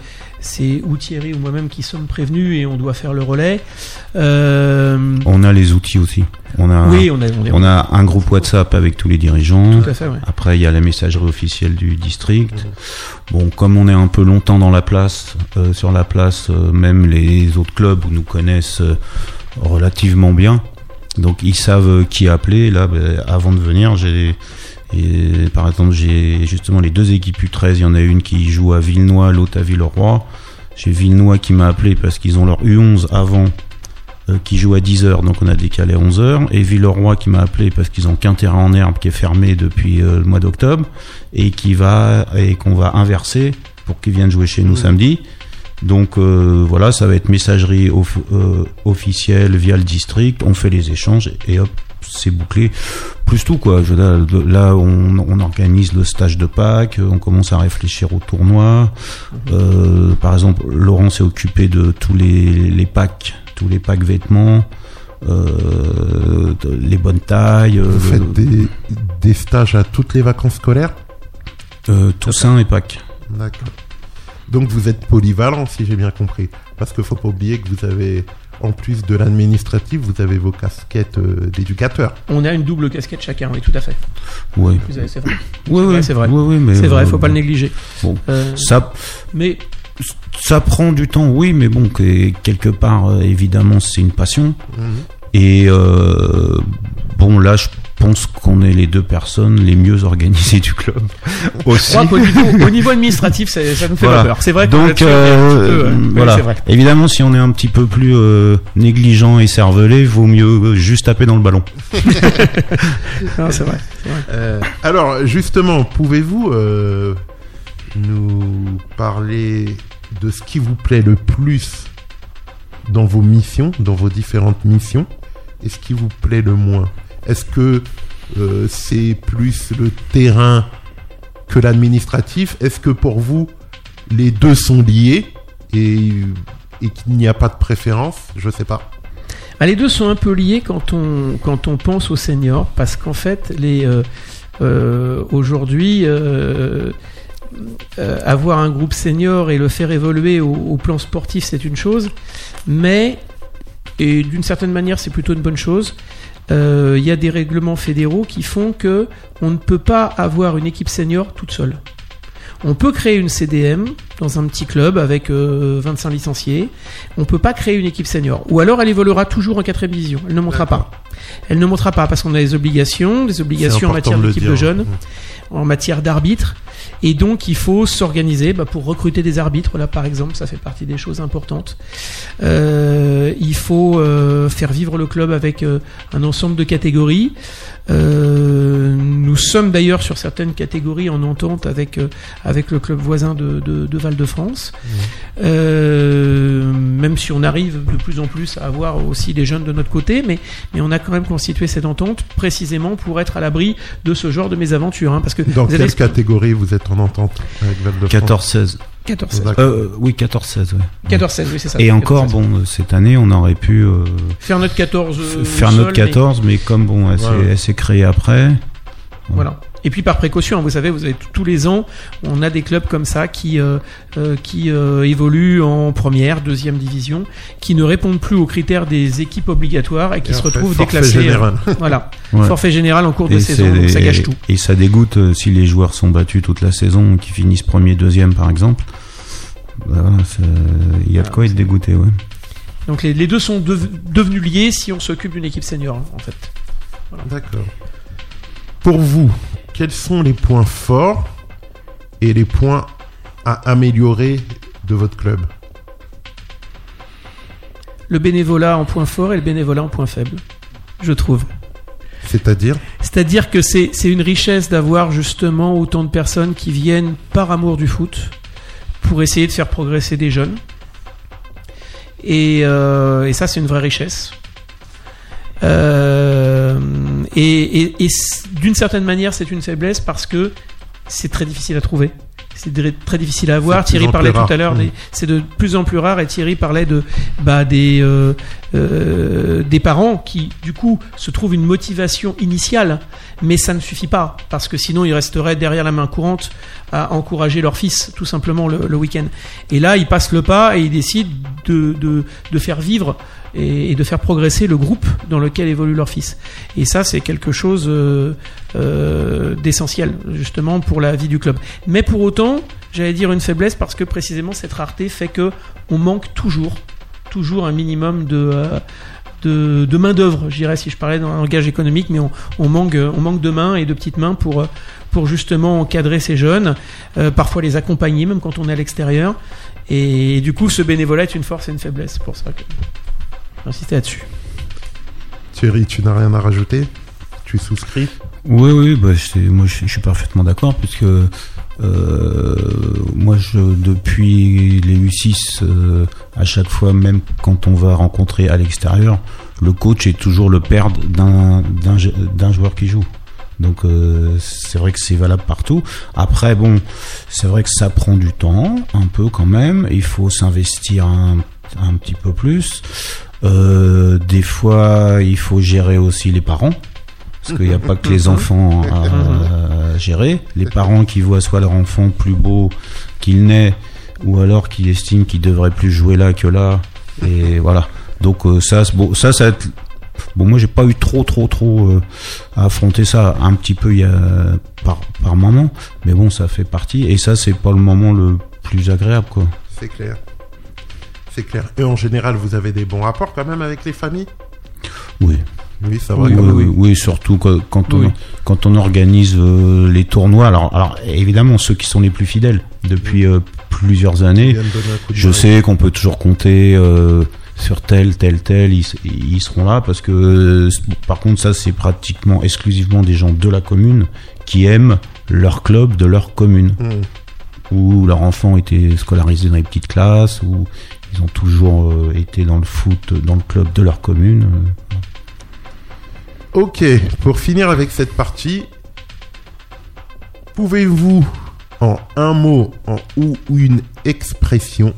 S4: c'est ou Thierry ou moi-même qui sommes prévenus et on doit faire le relais. Euh,
S3: On a les outils aussi. On a,
S4: oui, on a, on est-
S3: on a un groupe WhatsApp avec tous les dirigeants.
S4: tout à fait. Ouais.
S3: Après, il y a la messagerie officielle du district. Bon, comme on est un peu longtemps dans la place, euh, sur la place, euh, même les autres clubs nous connaissent euh, relativement bien. Donc, ils savent qui appeler. Là, ben, avant de venir, j'ai, et, par exemple, j'ai justement les deux équipes U13. Il y en a une qui joue à Villenois, l'autre à Villeroy. J'ai Villenois qui m'a appelé parce qu'ils ont leur U11 avant euh, qui joue à 10h, donc on a décalé à 11h, et Villeroy qui m'a appelé parce qu'ils ont qu'un terrain en herbe qui est fermé depuis euh, le mois d'octobre, et qui va et qu'on va inverser pour qu'ils viennent jouer chez nous
S1: Mhm.
S3: samedi. Donc euh, voilà, ça va être messagerie off- officielle via le district, on fait les échanges et hop, c'est bouclé. Plus tout quoi. Je, là, on, on organise le stage de Pâques, on commence à réfléchir au tournoi. Euh, par exemple, Laurent s'est occupé de tous les, les packs, tous les packs vêtements, euh, les bonnes tailles, euh,
S1: Vous
S3: le-
S1: faites des, des stages à toutes les vacances scolaires?
S3: Euh, Toussaint et Pâques.
S1: D'accord. Donc vous êtes polyvalent, si j'ai bien compris. Parce qu'il faut pas oublier que vous avez, en plus de l'administratif, vous avez vos casquettes euh, d'éducateur.
S4: On a une double casquette chacun, oui, tout à fait. Avez- C'est vrai.
S3: Ouais,
S4: c'est vrai.
S3: ouais, mais,
S4: C'est vrai,
S3: euh,
S4: faut pas le négliger.
S3: bon.
S4: Euh,
S3: Ça,
S4: mais
S3: ça prend du temps, oui, mais bon, que- quelque part, euh, évidemment, c'est une passion.
S1: Mhm.
S3: Et euh, bon, là, je pense qu'on est les deux personnes les mieux organisées du club.
S4: je
S3: Aussi.
S4: crois qu'au niveau, au niveau administratif, ça, ça nous fait
S3: Voilà.
S4: pas peur. C'est vrai que
S3: Donc,
S4: peu,
S3: euh,
S4: oui,
S3: voilà.
S4: c'est vrai.
S3: Évidemment, si on est un petit peu plus euh, négligent et cervelé, vaut mieux euh, juste taper dans le ballon.
S4: Non, c'est vrai. c'est vrai.
S1: Euh, alors, justement, pouvez-vous euh, nous parler de ce qui vous plaît le plus dans vos missions, dans vos différentes missions, et ce qui vous plaît le moins? Est-ce que euh, c'est plus le terrain que l'administratif? Est-ce que pour vous, les deux sont liés et, qu'il n'y a pas de préférence? Je sais pas.
S4: Ah, les deux sont un peu liés quand on, pense aux seniors, parce qu'en fait, euh, euh, aujourd'hui, avoir un groupe senior et le faire évoluer au plan sportif, c'est une chose, mais et d'une certaine manière, c'est plutôt une bonne chose. Euh, Il y a des règlements fédéraux qui font que on ne peut pas avoir une équipe senior toute seule. On peut créer une CDM dans un petit club avec euh, 25 licenciés. On peut pas créer une équipe senior. Ou alors elle évoluera toujours en quatrième division. Elle ne montera pas. Elle ne montera pas parce qu'on a des obligations, des obligations en matière
S1: de
S4: d'équipe
S1: dire.
S4: de jeunes,
S1: Mhm.
S4: en matière d'arbitre. Et donc il faut s'organiser bah, pour recruter des arbitres. Là par exemple, ça fait partie des choses importantes. Euh, il faut euh, faire vivre le club avec euh, un ensemble de catégories. Euh, nous sommes d'ailleurs sur certaines catégories en entente avec euh, avec le club voisin de, de, de Val-de-France. Euh, même si on arrive de plus en plus à avoir aussi des jeunes de notre côté, mais mais on a quand même constitué cette entente précisément pour être à l'abri de ce genre de mésaventures. Hein, parce que
S1: Dans quelle
S4: avez-
S1: catégorie vous êtes en entente avec Val de France
S3: 14-16.
S4: 14 16.
S1: D'accord.
S3: Euh, oui, 14-16, ouais.
S4: 14 16, oui, c'est ça.
S3: Et
S4: 14,
S3: encore,
S4: 16.
S3: bon, euh, cette année, on aurait pu euh,
S4: Faire notre 14 euh,
S3: faire notre
S4: mais-
S3: 14, mais, comme bon, elle s'est créée après,
S4: Voilà. Et puis par précaution, vous savez, vous avez tous les ans, on a des clubs comme ça qui euh, euh, qui euh, évoluent en première, deuxième division, qui ne répondent plus aux critères des équipes obligatoires et qui
S1: Et
S4: se
S1: après,
S4: retrouvent
S1: forfait
S4: déclassés. euh,
S1: général.
S4: Voilà,
S3: Ouais.
S4: forfait général en cours de saison, donc ça gâche tout.
S3: Et ça dégoûte euh, si les joueurs sont battus toute la saison, qui finissent premier, deuxième par exemple. Bah, Il y a de quoi être dégoûté, ouais.
S4: Donc les, les deux sont dev- devenus liés si on s'occupe d'une équipe senior, hein, en fait.
S1: D'accord. Pour vous, quels sont les points forts et les points à améliorer de votre club
S4: Le bénévolat en point fort et le bénévolat en point faible, je trouve.
S1: C'est-à-dire
S4: C'est-à-dire que c'est une richesse d'avoir justement autant de personnes qui viennent par amour du foot pour essayer de faire progresser des jeunes. Et, euh, et ça, c'est une vraie richesse. Euh, et et- et d'une certaine manière, c'est une faiblesse parce que c'est très difficile à trouver. C'est très difficile à avoir. Thierry parlait tout à l'heure,
S1: Mm.
S4: c'est de plus en plus rare. Et Thierry parlait de bah, des euh, euh, des parents qui, du coup, se trouvent une motivation initiale, mais ça ne suffit pas parce que sinon ils resteraient derrière la main courante à encourager leur fils tout simplement le, le week-end. Et là, ils passent le pas et ils décident de, de, de faire vivre et, et de faire progresser le groupe dans lequel évolue leur fils. Et ça, c'est quelque chose euh, euh, d'essentiel justement pour la vie du club. Mais pour autant, j'allais dire une faiblesse parce que précisément cette rareté fait que on manque toujours, toujours un minimum de euh, main d'œuvre, je dirais si je parlais dans un langage économique, mais on, manque on manque de mains et de petites mains pour justement encadrer ces jeunes, parfois les accompagner même quand on est à l'extérieur. Et, du coup, ce bénévolat est une force et une faiblesse. Pour ça que j'insistais là-dessus.
S1: Thierry, tu n'as rien à rajouter? Tu souscris
S3: Oui, oui, bah, moi je, je suis parfaitement d'accord, puisque euh, moi, je, depuis les U6, euh, à chaque fois, même quand on va rencontrer à l'extérieur, le coach est toujours le père d'un d'un je- d'un joueur qui joue. Donc euh, c'est vrai que c'est valable partout. Après, bon, c'est vrai que ça prend du temps, un peu quand même. Il faut s'investir un, un petit peu plus. Euh, des fois, il faut gérer aussi les parents. Parce qu'il n'y a pas que les enfants à, à gérer. Les parents qui voient soit leur enfant plus beau qu'il n'est, ou alors qui estiment qu'il devrait plus jouer là que là. Et voilà. Donc euh, ça, c'est- bon, ça, ça va être- Bon, moi, j'ai pas eu trop, trop, trop euh, à affronter ça. Un petit peu, il y a par, par moment, mais bon, ça fait partie. Et ça, c'est pas le moment le plus agréable, quoi.
S1: C'est clair. C'est clair. Et en général, vous avez des bons rapports quand même avec les familles?
S3: Oui.
S1: Oui, ça va
S3: Oui, surtout quand on, quand on organise euh, les tournois. Alors, alors, évidemment, ceux qui sont les plus fidèles depuis euh, plusieurs années, je sais qu'on peut toujours compter euh, sur tel, tel, tel. Ils, ils seront là parce que, par contre, ça, c'est pratiquement exclusivement des gens de la commune qui aiment leur club de leur commune
S1: Hmm.
S3: où leur enfant était scolarisé dans les petites classes, où ils ont toujours euh, été dans le foot, dans le club de leur commune.
S1: Ok, pour finir avec cette partie, pouvez-vous, en un mot en, ou une expression,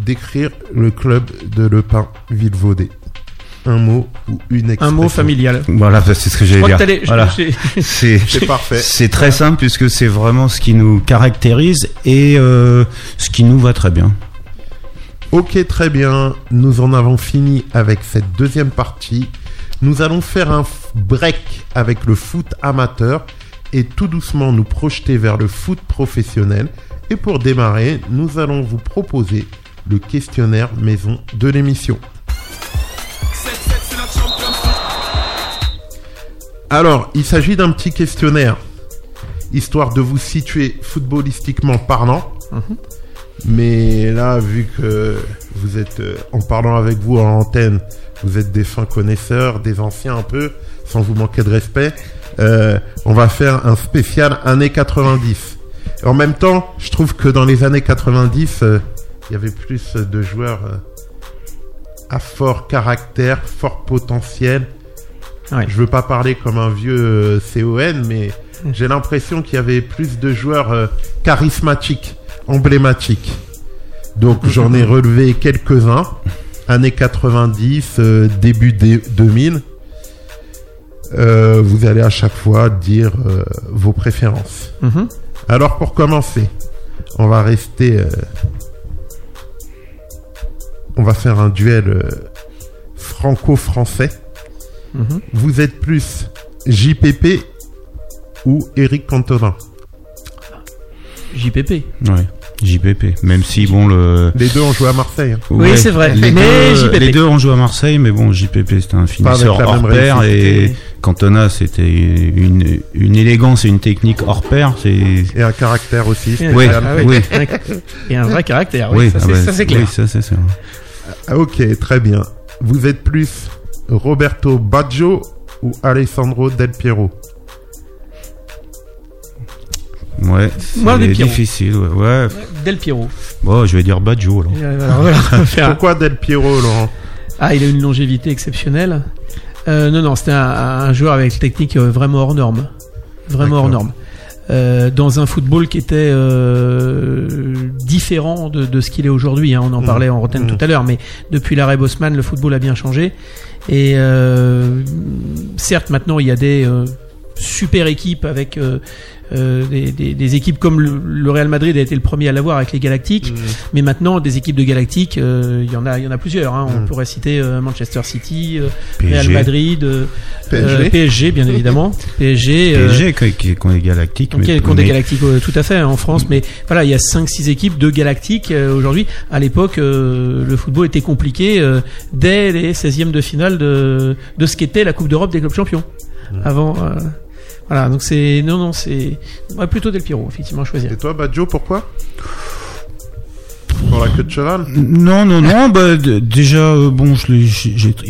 S1: décrire le club de Le Pin Villevaudet? Un mot ou une
S4: Un
S1: expression
S4: mot familial.
S3: Voilà, c'est ce que j'allais
S4: que
S3: dire. Voilà. C'est
S1: parfait.
S3: c'est très simple puisque c'est vraiment ce qui nous caractérise et euh, ce qui nous va très bien.
S1: Ok, très bien. Nous en avons fini avec cette deuxième partie. Nous allons faire un break avec le foot amateur et tout doucement nous projeter vers le foot professionnel. Et pour démarrer, nous allons vous proposer le questionnaire maison de l'émission. Alors, il s'agit d'un petit questionnaire, histoire de vous situer footballistiquement parlant. Mais là, vu que vous êtes, euh, en parlant avec vous en antenne, vous êtes des fins connaisseurs, des anciens un peu, sans vous manquer de respect, euh, on va faire un spécial années 90. Et en même temps, je trouve que dans les années 90, euh, il y avait plus de joueurs euh, à fort caractère, fort potentiel.
S4: Ouais.
S1: Je veux pas parler comme un vieux CON, mais j'ai l'impression qu'il y avait plus de joueurs charismatiques, emblématiques. Donc j'en ai relevé quelques-uns, années 90, euh, début des 2000. euh, vous allez à chaque fois dire euh, vos préférences.
S4: Mhm.
S1: Alors pour commencer, on va rester... on va faire un duel franco-français.
S4: Mhm.
S1: Vous êtes plus JPP ou Eric Cantona?
S4: JPP.
S3: Ouais. JPP. Même si, bon, le.
S1: Les deux ont joué à Marseille. hein.
S4: Oui, c'est vrai.
S3: Les,
S4: Mais
S3: deux,
S4: JPP.
S3: les deux ont joué à Marseille, mais bon, JPP c'était un finisseur hors pair et. Cantona c'était une, une élégance et une technique hors pair. C'est
S1: Et un caractère aussi.
S4: Et un-
S3: Oui,
S4: ah
S3: oui.
S4: Et un vrai caractère, oui, ça,
S3: ah
S4: c'est-
S3: bah,
S4: ça, c'est clair.
S3: Oui, ça c'est sûr.
S1: Ah, Ok, très bien. Vous êtes plus Roberto Baggio ou Alessandro Del Piero?
S3: Ouais,
S4: Moi,
S3: c'est difficile. Ouais, ouais.
S4: Del Piero.
S3: Bon, je vais dire Baggio alors.
S4: Euh, voilà,
S1: Pourquoi Del Piero, Laurent?
S4: Ah, il a une longévité exceptionnelle. Euh, non, non, c'était un, un joueur avec une technique euh, vraiment hors norme. Vraiment hors norme. Euh, dans un football qui était euh, différent de, de ce qu'il est aujourd'hui. hein. On en
S1: Mhm.
S4: parlait en Rotten tout à l'heure, mais depuis l'arrêt Bosman, le football a bien changé. Et euh, certes, maintenant, il y a des euh, super équipes avec euh, euh, des, des- des équipes comme le, le Real Madrid a été le premier à l'avoir avec les Galactiques. Mais maintenant, des équipes de Galactiques, euh, il y en a, il y en a plusieurs. hein. On
S1: Mm.
S4: pourrait citer euh, Manchester City, euh. Real Madrid, euh,
S1: PSG.
S4: PSG bien évidemment, PSG.
S3: PSG qui, qui, qui est galactique.
S4: donc il y a
S3: mais,
S4: le compte des Galactiques tout à fait en France, mais voilà, il y a 5-6 équipes de Galactiques aujourd'hui. À l'époque, le football était compliqué dès les 16e de finale de, de ce qu'était la Coupe d'Europe des clubs champions. Avant, euh, voilà, donc c'est non non c'est ouais, plutôt Del Piero effectivement à choisir.
S1: Et toi, Baggio, pourquoi? Pour la queue de cheval?
S3: Non, non, non. bah, déjà, euh, bon,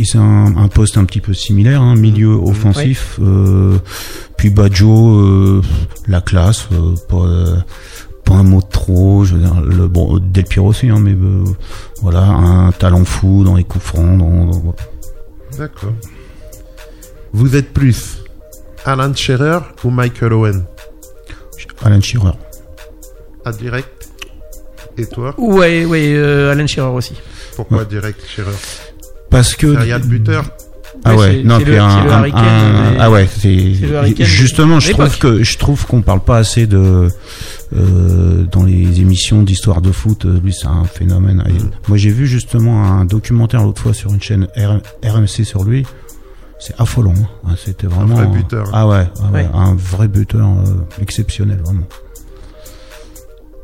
S3: c'est un, un poste un petit peu similaire, hein, milieu offensif. euh, puis euh, la classe, euh, pas, euh, pas un mot de trop. Je veux dire, le bon Del Piero aussi, hein, mais euh, voilà, un talent fou dans les coups francs. Dans, dans-
S1: D'accord. Vous êtes plus Alan Shearer ou Michael Owen?
S3: Alan Shearer.
S1: À direct Et toi?
S4: Ouais ouais euh, Alan Shearer aussi.
S1: Pourquoi direct Shearer?
S3: Parce que
S1: Serial buteur
S3: Ah
S4: Ouais,
S3: non,
S4: c'est le-
S3: un,
S4: c'est le
S3: un-
S4: Harry Kane
S3: un-
S4: des-
S3: ah ouais, c'est justement, je trouve que je trouve qu'on parle pas assez de euh, dans les émissions d'histoire de foot. euh, Lui, c'est un phénomène.
S4: Mm.
S3: Moi, j'ai vu justement un documentaire l'autre fois sur une chaîne R- RMC sur lui. C'est affolant. hein. C'était vraiment
S1: vrai buteur.
S3: Ah ouais, ah ouais,
S4: Ouais.
S3: un vrai buteur euh, exceptionnel, vraiment.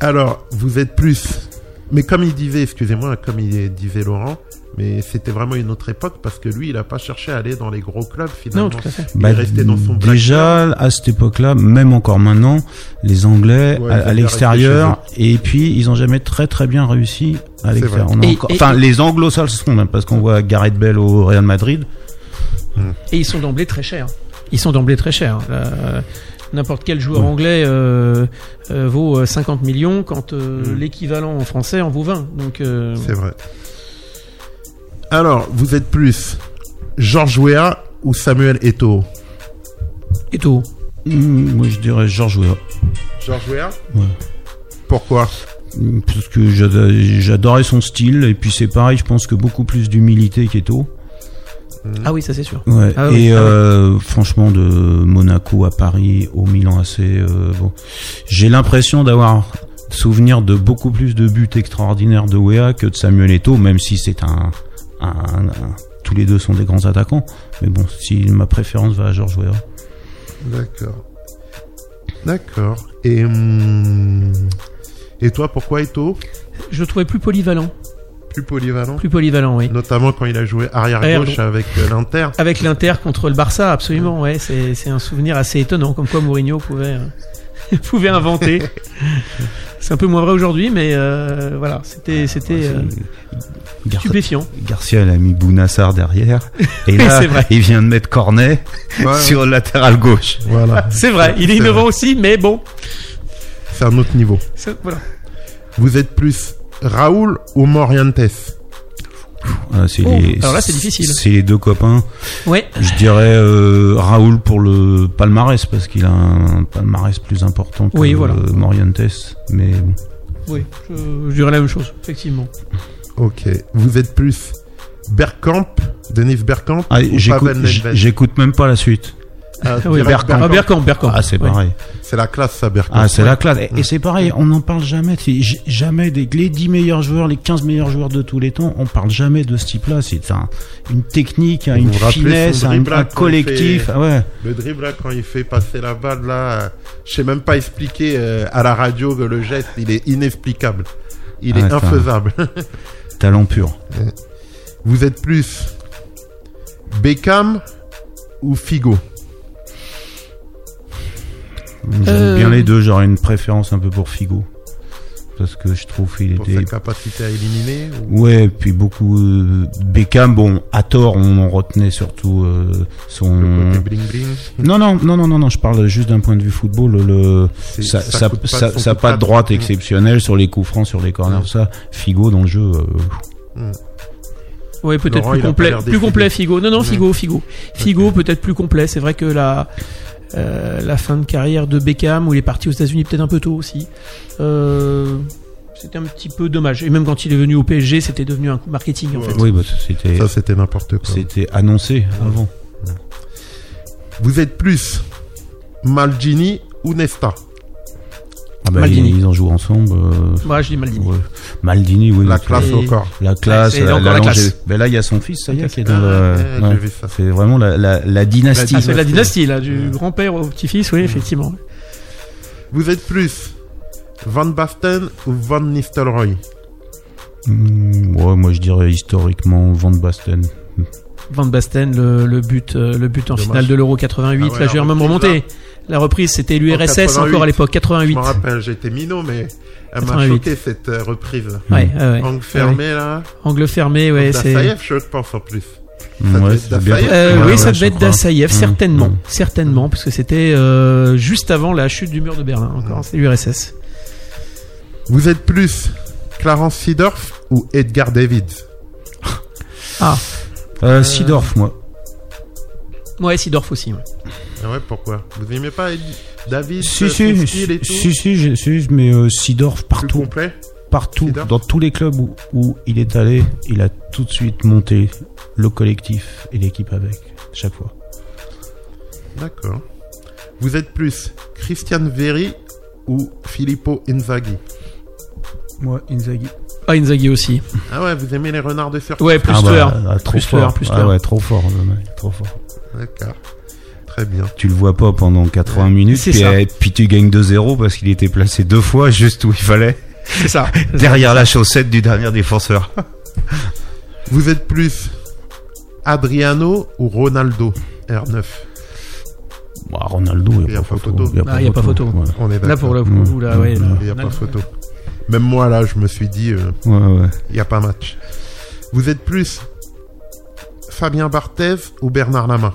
S1: Alors, vous êtes plus. Mais comme il disait, excusez-moi, comme il disait Laurent, mais c'était vraiment une autre époque parce que lui, il a pas cherché à aller dans les gros clubs finalement.
S4: Non tout à fait.
S1: Il est resté dans son
S3: déjà à cette époque-là, même encore maintenant, les Anglais
S1: Ouais,
S3: à, à l'extérieur et puis ils ont jamais très très bien réussi à l'extérieur. Enfin, les Anglo-Saxons même parce qu'on voit Gareth Bell au Real Madrid.
S4: Et ils sont d'emblée très chers. Ils sont d'emblée très chers. Euh, N'importe quel joueur anglais euh, euh, vaut euh, 50 millions quand euh,
S1: Mm.
S4: l'équivalent en français en vaut 20. Donc euh,
S1: C'est vrai. Alors, vous êtes plus Georges Weah ou Samuel Eto'o?
S4: Eto'o.
S3: Hmm, moi, je dirais Georges Weah.
S1: Georges Weah?
S3: Ouais.
S1: Pourquoi?
S3: Parce que j'ado- j'adorais son style et puis c'est pareil, je pense que beaucoup plus d'humilité qu'Eto.
S4: Ah oui, ça c'est sûr.
S3: Ouais.
S4: Ah oui,
S3: et
S4: ah oui.
S3: euh, franchement, de Monaco à Paris, au Milan AC, euh, bon, j'ai l'impression d'avoir souvenir de beaucoup plus de buts extraordinaires de Wea que de Samuel Eto'o, même si c'est un, un- un- tous les deux sont des grands attaquants. Mais bon, si ma préférence va à Georges Weah.
S1: D'accord. D'accord. Et, hum, et toi, pourquoi Eto'o?
S4: Je le trouvais plus polyvalent.
S1: Plus polyvalent
S4: Plus polyvalent, oui.
S1: Notamment quand il a joué
S4: Arrière
S1: arrière-gauche avec euh, l'Inter.
S4: Avec l'Inter contre le Barça, absolument, ouais. C'est c'est un souvenir assez étonnant, comme quoi Mourinho pouvait, euh, pouvait inventer. C'est un peu moins vrai aujourd'hui, mais euh, voilà, c'était c'était euh,
S3: Gar-
S4: stupéfiant.
S3: Garcia, il a mis Bounassar derrière. Et là,
S4: C'est vrai.
S3: il vient de mettre Cornet
S1: Ouais,
S3: sur le latéral gauche.
S1: Voilà.
S4: C'est vrai, il est
S1: C'est
S4: innovant
S1: vrai.
S4: aussi, mais bon,
S1: C'est un autre niveau.
S4: c'est- voilà.
S1: Vous êtes plus Raoul ou Morientes
S3: Ah, c'est
S4: Oh,
S3: les,
S4: alors là, c'est difficile.
S3: C'est les deux copains.
S4: Ouais,
S3: Je dirais euh, Raoul pour le palmarès parce qu'il a un palmarès plus important que
S4: Oui, voilà.
S3: Morientes. Mais bon.
S4: oui, je, je dirais la même chose, effectivement.
S1: Ok. Vous êtes plus Bergkamp, Denis Bergkamp
S3: Ah,
S1: ou
S3: j'écoute même pas la suite.
S1: Ah,
S4: Ah oui,
S1: direct
S4: Bergkamp. Ah.
S3: Ah, c'est pareil.
S1: C'est la classe, ça, Bergkamp.
S3: Ah, c'est la classe. Et, et c'est pareil, on n'en parle jamais. Jamais des les 10 meilleurs joueurs, les 15 meilleurs joueurs de tous les temps. On parle jamais de ce type-là. C'est un- une technique, une
S1: vous
S3: finesse, un, collectif.
S1: fait-
S3: Ah ouais.
S1: Le dribble, là, quand il fait passer la balle, là, euh, je sais même pas expliquer euh, à la radio que le geste, il est inexplicable. Il
S3: Ah,
S1: est
S3: un-
S1: infaisable.
S3: Talent pur.
S1: Vous êtes plus Beckham ou Figo?
S3: J'aime
S4: Euh,
S3: bien les deux. J'aurais une préférence un peu pour Figo. Parce que je trouve qu'il
S1: pour
S3: était
S1: sa capacité à éliminer ou-
S3: Ouais, puis beaucoup euh, Beckham. Bon, à tort, on en retenait surtout euh, son.
S1: le côté bling bling
S3: Non, non, non, non, non, non. Je parle juste d'un point de vue football. Le ça,
S1: pas
S3: ça, ça
S1: de
S3: droite exceptionnelle sur les coups francs, sur les corners,
S1: Mm.
S3: ça. Figo dans le jeu. euh,
S4: Oui, peut-être plus complet. Plus complet, Figo. Non, non,
S1: Ouais.
S4: Figo, Figo. Figo, peut-être plus complet. C'est vrai que la, euh, la fin de carrière de Beckham, où il est parti aux États-Unis peut-être un peu tôt aussi, euh, c'était un petit peu dommage. Et même quand il est venu au PSG, c'était devenu un coup marketing, en fait.
S3: Oui, bah, c'était
S1: Ça, c'était n'importe quoi.
S3: c'était annoncé avant.
S1: Vous êtes plus Maldini ou Nesta?
S3: Ah bah,
S4: Maldini.
S3: Ils, ils en jouent ensemble. euh,
S4: Moi, je dis Maldini.
S3: ouais. Maldini, oui.
S1: La classe corps.
S3: La classe,
S4: Ouais,
S3: la,
S4: encore
S3: la
S4: classe.
S3: Ben là, il y a son fils, ça y est, qui est dans
S1: ouais, ça.
S3: C'est vraiment la, la, la dynastie.
S4: Ah, c'est la
S1: dynastie.
S4: là, du grand-père au petit-fils, oui, effectivement.
S1: Vous êtes plus Van Basten ou Van Nistelrooy?
S3: Ouais, moi je dirais historiquement Van Basten.
S4: Van Basten, le, le but, euh, le but en
S1: Dommage.
S4: finale de l'Euro 88.
S1: Ah ouais,
S4: là,
S1: la
S4: je vais même
S1: reprise,
S4: remonter. La reprise, c'était l'URSS
S1: 88.
S4: encore à l'époque,
S1: Je
S4: 88.
S1: me rappelle, j'étais minot, mais elle m'a
S4: 88.
S1: choqué cette euh, reprise.
S4: Ouais, ouais, ouais.
S1: Angle fermé, là.
S4: Angle fermé, ouais, c'est.
S1: Dassaïev, je pense en plus.
S3: Ouais.
S4: Euh,
S3: Ouais,
S4: oui, ça
S3: je
S4: devait être. Dassaïev,
S3: Hmm,
S4: certainement,
S3: hmm.
S4: certainement, parce que c'était euh, juste avant la chute du mur de Berlin. Encore,
S1: Mm.
S4: c'est l'URSS.
S1: Vous êtes plus Clarence Seedorf ou Edgar Davids?
S4: Ah,
S3: Euh, Sidorf, moi.
S4: ouais, Sidorf aussi. ouais.
S1: Ah ouais, pourquoi? Vous aimez pas David
S3: Si,
S1: euh,
S3: si, si, si, si, j'ai- si, mais euh, Sidorf
S1: Plus
S3: partout,
S1: complet?
S3: Partout,
S1: Sidorf?
S3: dans tous les clubs où, où il est allé, il a tout de suite monté le collectif et l'équipe avec, chaque fois.
S1: D'accord. Vous êtes plus Christian Verri ou Filippo Inzaghi?
S3: Moi, Inzaghi.
S4: Ah, Inzaghi aussi.
S1: Ah ouais, vous aimez les renards de cirque
S4: Ouais, plus
S3: ah
S4: tueur.
S3: bah, ah, trop
S4: Plus
S3: fort.
S4: tueur, plus
S3: Ah
S4: tueur.
S3: ouais, trop fort, trop.
S1: D'accord. Très bien.
S3: Tu le vois pas pendant 80 minutes,
S4: C'est
S3: puis,
S4: ça.
S3: euh, puis tu gagnes 2-0 parce qu'il était placé deux fois juste où il fallait,
S4: C'est ça.
S3: derrière la chaussette du dernier défenseur.
S1: Vous êtes plus Adriano ou Ronaldo R9
S3: Bah, Ronaldo, il n'y
S1: a
S3: a,
S1: pas photo.
S4: Ah, il y a pas photo.
S3: Ouais.
S1: On est
S4: Là, pour le coup, là, ouais. là,
S1: Il n'y a pas photo. Même moi, là, je me suis dit, euh,
S3: Ouais, ouais.
S1: il n'y a pas match. Vous êtes plus Fabien Barthez ou Bernard Lama?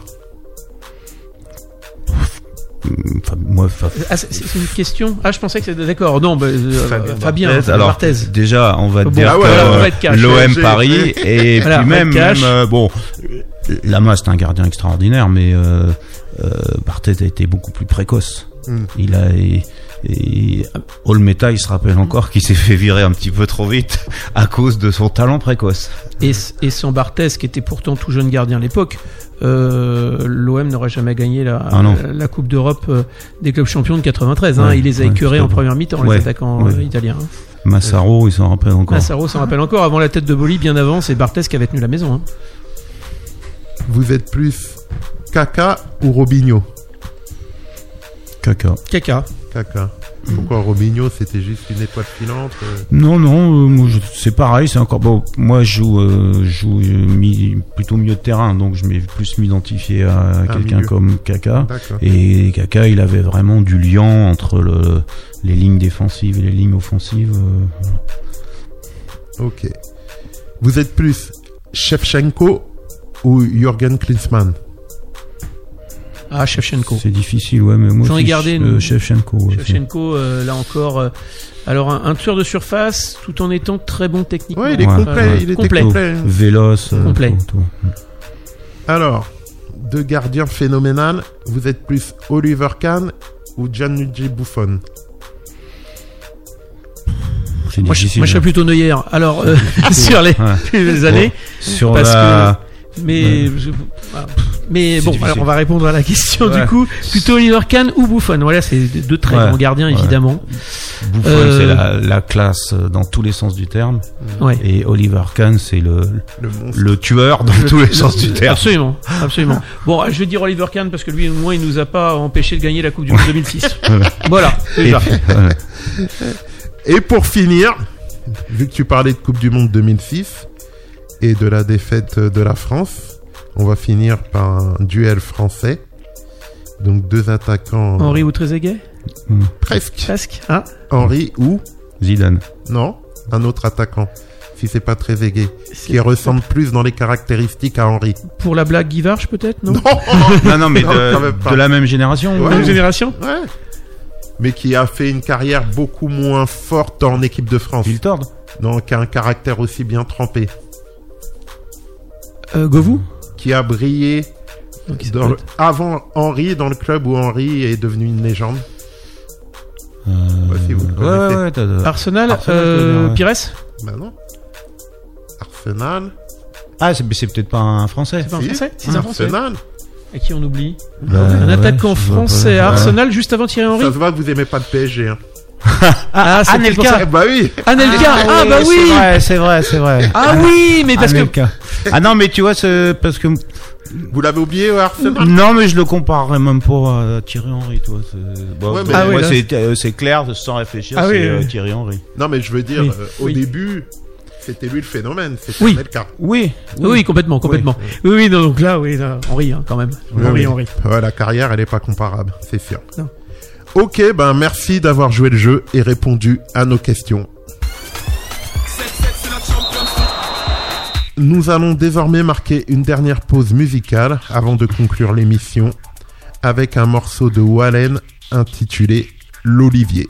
S3: Enfin, moi, Fa-
S4: Ah, c'est une question. Ah, je pensais que c'était d'accord. Non, bah, euh,
S1: Fabien
S4: Fabien,
S3: Barthez,
S4: Fabien
S3: alors,
S4: Barthez.
S3: déjà, on va
S4: Bon,
S3: dire
S1: ah ouais,
S3: que,
S1: alors, on
S4: va être cash.
S3: l'OM Paris et
S4: Voilà,
S3: puis même, euh, bon, Lama c'est un gardien extraordinaire, mais euh, euh, Barthez a été beaucoup plus précoce.
S1: Hmm.
S3: Il a et, et Olmeta, il se rappelle encore qu'il s'est fait virer un petit peu trop vite à cause de son talent précoce.
S4: Et, et sans Barthez, qui était pourtant tout jeune gardien à l'époque, euh, l'OM n'aurait jamais gagné la,
S3: Ah non.
S4: la, la Coupe d'Europe euh, des clubs champions de 93. Hein.
S3: Ouais,
S4: Il les a
S3: ouais,
S4: écœurés en première mi-temps,
S3: Ouais,
S4: les attaquants
S3: ouais.
S4: euh, italiens. hein.
S3: Massaro, il s'en rappelle encore.
S4: Massaro s'en rappelle encore, avant la tête de Boli, bien avant, c'est Barthez qui avait tenu la maison. hein.
S1: Vous êtes plus Kaka ou Robinho?
S3: Caca.
S4: Kaka.
S1: Kaka. Pourquoi Robinho C'était juste une étoile filante euh,
S3: Non, non, euh, c'est pareil, c'est encore bon. Moi, je joue, euh, je joue mi- plutôt milieu de terrain, donc je m'ai plus m'identifier à
S1: Un
S3: quelqu'un comme Kaka. Et Kaka, il avait vraiment du lien entre le, les lignes défensives et les lignes offensives. euh.
S1: Ok. Vous êtes plus Shevchenko ou Jürgen Klinsmann?
S4: Ah, Shevchenko.
S3: C'est difficile, ouais, mais moi
S4: J'en ai gardé une-
S3: Shevchenko. ouais,
S4: Shevchenko, euh, là encore, euh, alors un, un tueur de surface, tout en étant très bon techniquement.
S1: Ouais, il est
S3: Ouais,
S1: complet.
S3: ouais.
S1: Il était
S4: Complet.
S1: complet.
S3: c'est Véloce. euh,
S4: Complet.
S3: tout, tout.
S1: Alors, deux gardiens phénoménal. Vous êtes plus Oliver Kahn ou Gianluigi Buffon?
S4: Moi, je, moi, je serais plutôt Neuer. Alors, euh, sur les,
S3: Ouais.
S4: les années,
S3: Sur
S4: Parce
S3: la.
S4: mais je- ah, pff, Mais bon,
S3: difficile.
S4: alors on va répondre à la question
S3: Ouais.
S4: du coup. Plutôt Oliver Kahn ou Buffon? Voilà, c'est deux très
S3: Ouais.
S4: grands gardiens
S3: Ouais.
S4: évidemment.
S3: Buffon,
S4: Euh,
S3: c'est la, la classe dans tous les sens du terme.
S4: Ouais.
S3: Et Oliver Kahn, c'est le,
S1: Le
S3: tueur dans tous les sens du terme.
S4: Absolument, absolument. Bon, je vais dire Oliver Kahn parce que lui, au moins, il nous a pas empêché de gagner la Coupe du Monde 2006. voilà,
S3: Et
S4: déjà.
S1: Et pour finir, vu que tu parlais de Coupe du Monde 2006 et de la défaite de la France, on va finir par un duel français. Donc deux attaquants
S4: Henri ou Trezeguet?
S1: Presque.
S4: Presque. Hein?
S1: Henri ou
S3: Zidane.
S1: non, un autre attaquant. Si c'est pas très aigué,
S4: C'est-
S1: qui ressemble plus dans les caractéristiques à Henri.
S4: Pour la blague Guivarch peut-être, non,
S3: Non, non, mais
S1: Non,
S3: de,
S1: pas.
S3: de la même génération.
S1: Ouais.
S4: Même génération?
S1: Ouais. Mais qui a fait une carrière beaucoup moins forte en équipe de France.
S3: Viltord.
S1: Non, qui a un caractère aussi bien trempé.
S4: euh, Govou?
S1: Qui a brillé
S4: Donc, il
S1: dans le-
S4: s'appelle-
S1: avant Henri dans le club où Henri est devenu une légende.
S3: Euh,
S1: si vous le
S3: ouais,
S1: connaissez.
S3: ouais, ouais, t'as- t'as-
S4: Arsenal, euh. Pires
S1: Bah non. Arsenal.
S3: Ah, c'est c'est peut-être pas un français.
S4: C'est pas un
S1: Si.
S4: français C'est un français
S1: Arsenal.
S4: Et qui on oublie
S3: Bah,
S4: Un attaquant français à
S3: Ouais.
S4: Arsenal juste avant Thierry Henry
S1: Ça se voit que vous aimez pas le PSG. Hein.
S4: Ah, c'est peut-être pour
S3: Anelka.
S4: ça.
S1: Bah oui.
S4: Anelka Ah, bah oui
S3: C'est vrai, c'est vrai.
S4: Ah oui, mais parce que.
S3: Ah non, mais tu vois, c'est parce que
S1: Vous l'avez oublié, Arsenal
S3: non, mais je le comparerais même pas à Thierry Henry, toi. Bon,
S1: Ouais, mais-
S4: Ah oui,
S3: c'est euh, c'est clair, sans réfléchir,
S4: Ah
S3: c'est
S4: oui,
S3: euh,
S4: oui.
S3: Thierry Henry.
S1: Non, mais je veux dire,
S4: Oui.
S1: euh, au
S4: Oui.
S1: début, c'était lui le phénomène. C'était
S4: Oui.
S1: Anelka.
S3: Oui.
S4: Oui, complètement, complètement. Oui, oui, non, donc là, oui, là, Henri, hein, quand même. Henri.
S1: Ouais, la carrière, elle est pas comparable, c'est sûr.
S4: Non.
S1: Ok, ben merci d'avoir joué le jeu et répondu à nos questions. Nous allons désormais marquer une dernière pause musicale avant de conclure l'émission avec un morceau de Wallen intitulé L'Olivier.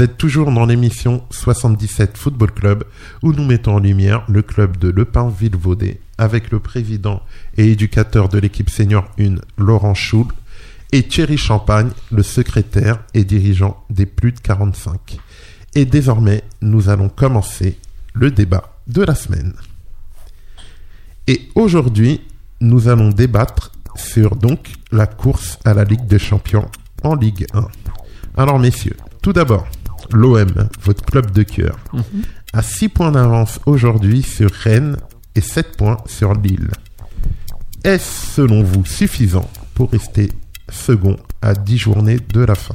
S1: Vous êtes toujours dans l'émission 77 Football Club où nous mettons en lumière le club de Le Pin-Ville-Vaudet avec le président et éducateur de l'équipe senior 1 Laurent Choul et Thierry Champagne, le secrétaire et dirigeant des plus de 45. Et désormais, nous allons commencer le débat de la semaine. Et aujourd'hui, nous allons débattre sur donc la course à la Ligue des Champions en Ligue 1. Alors messieurs, tout d'abord, l'OM, votre club de cœur, a 6 points d'avance aujourd'hui sur Rennes et 7 points sur Lille. Est-ce selon vous suffisant pour rester second à 10 journées de la fin?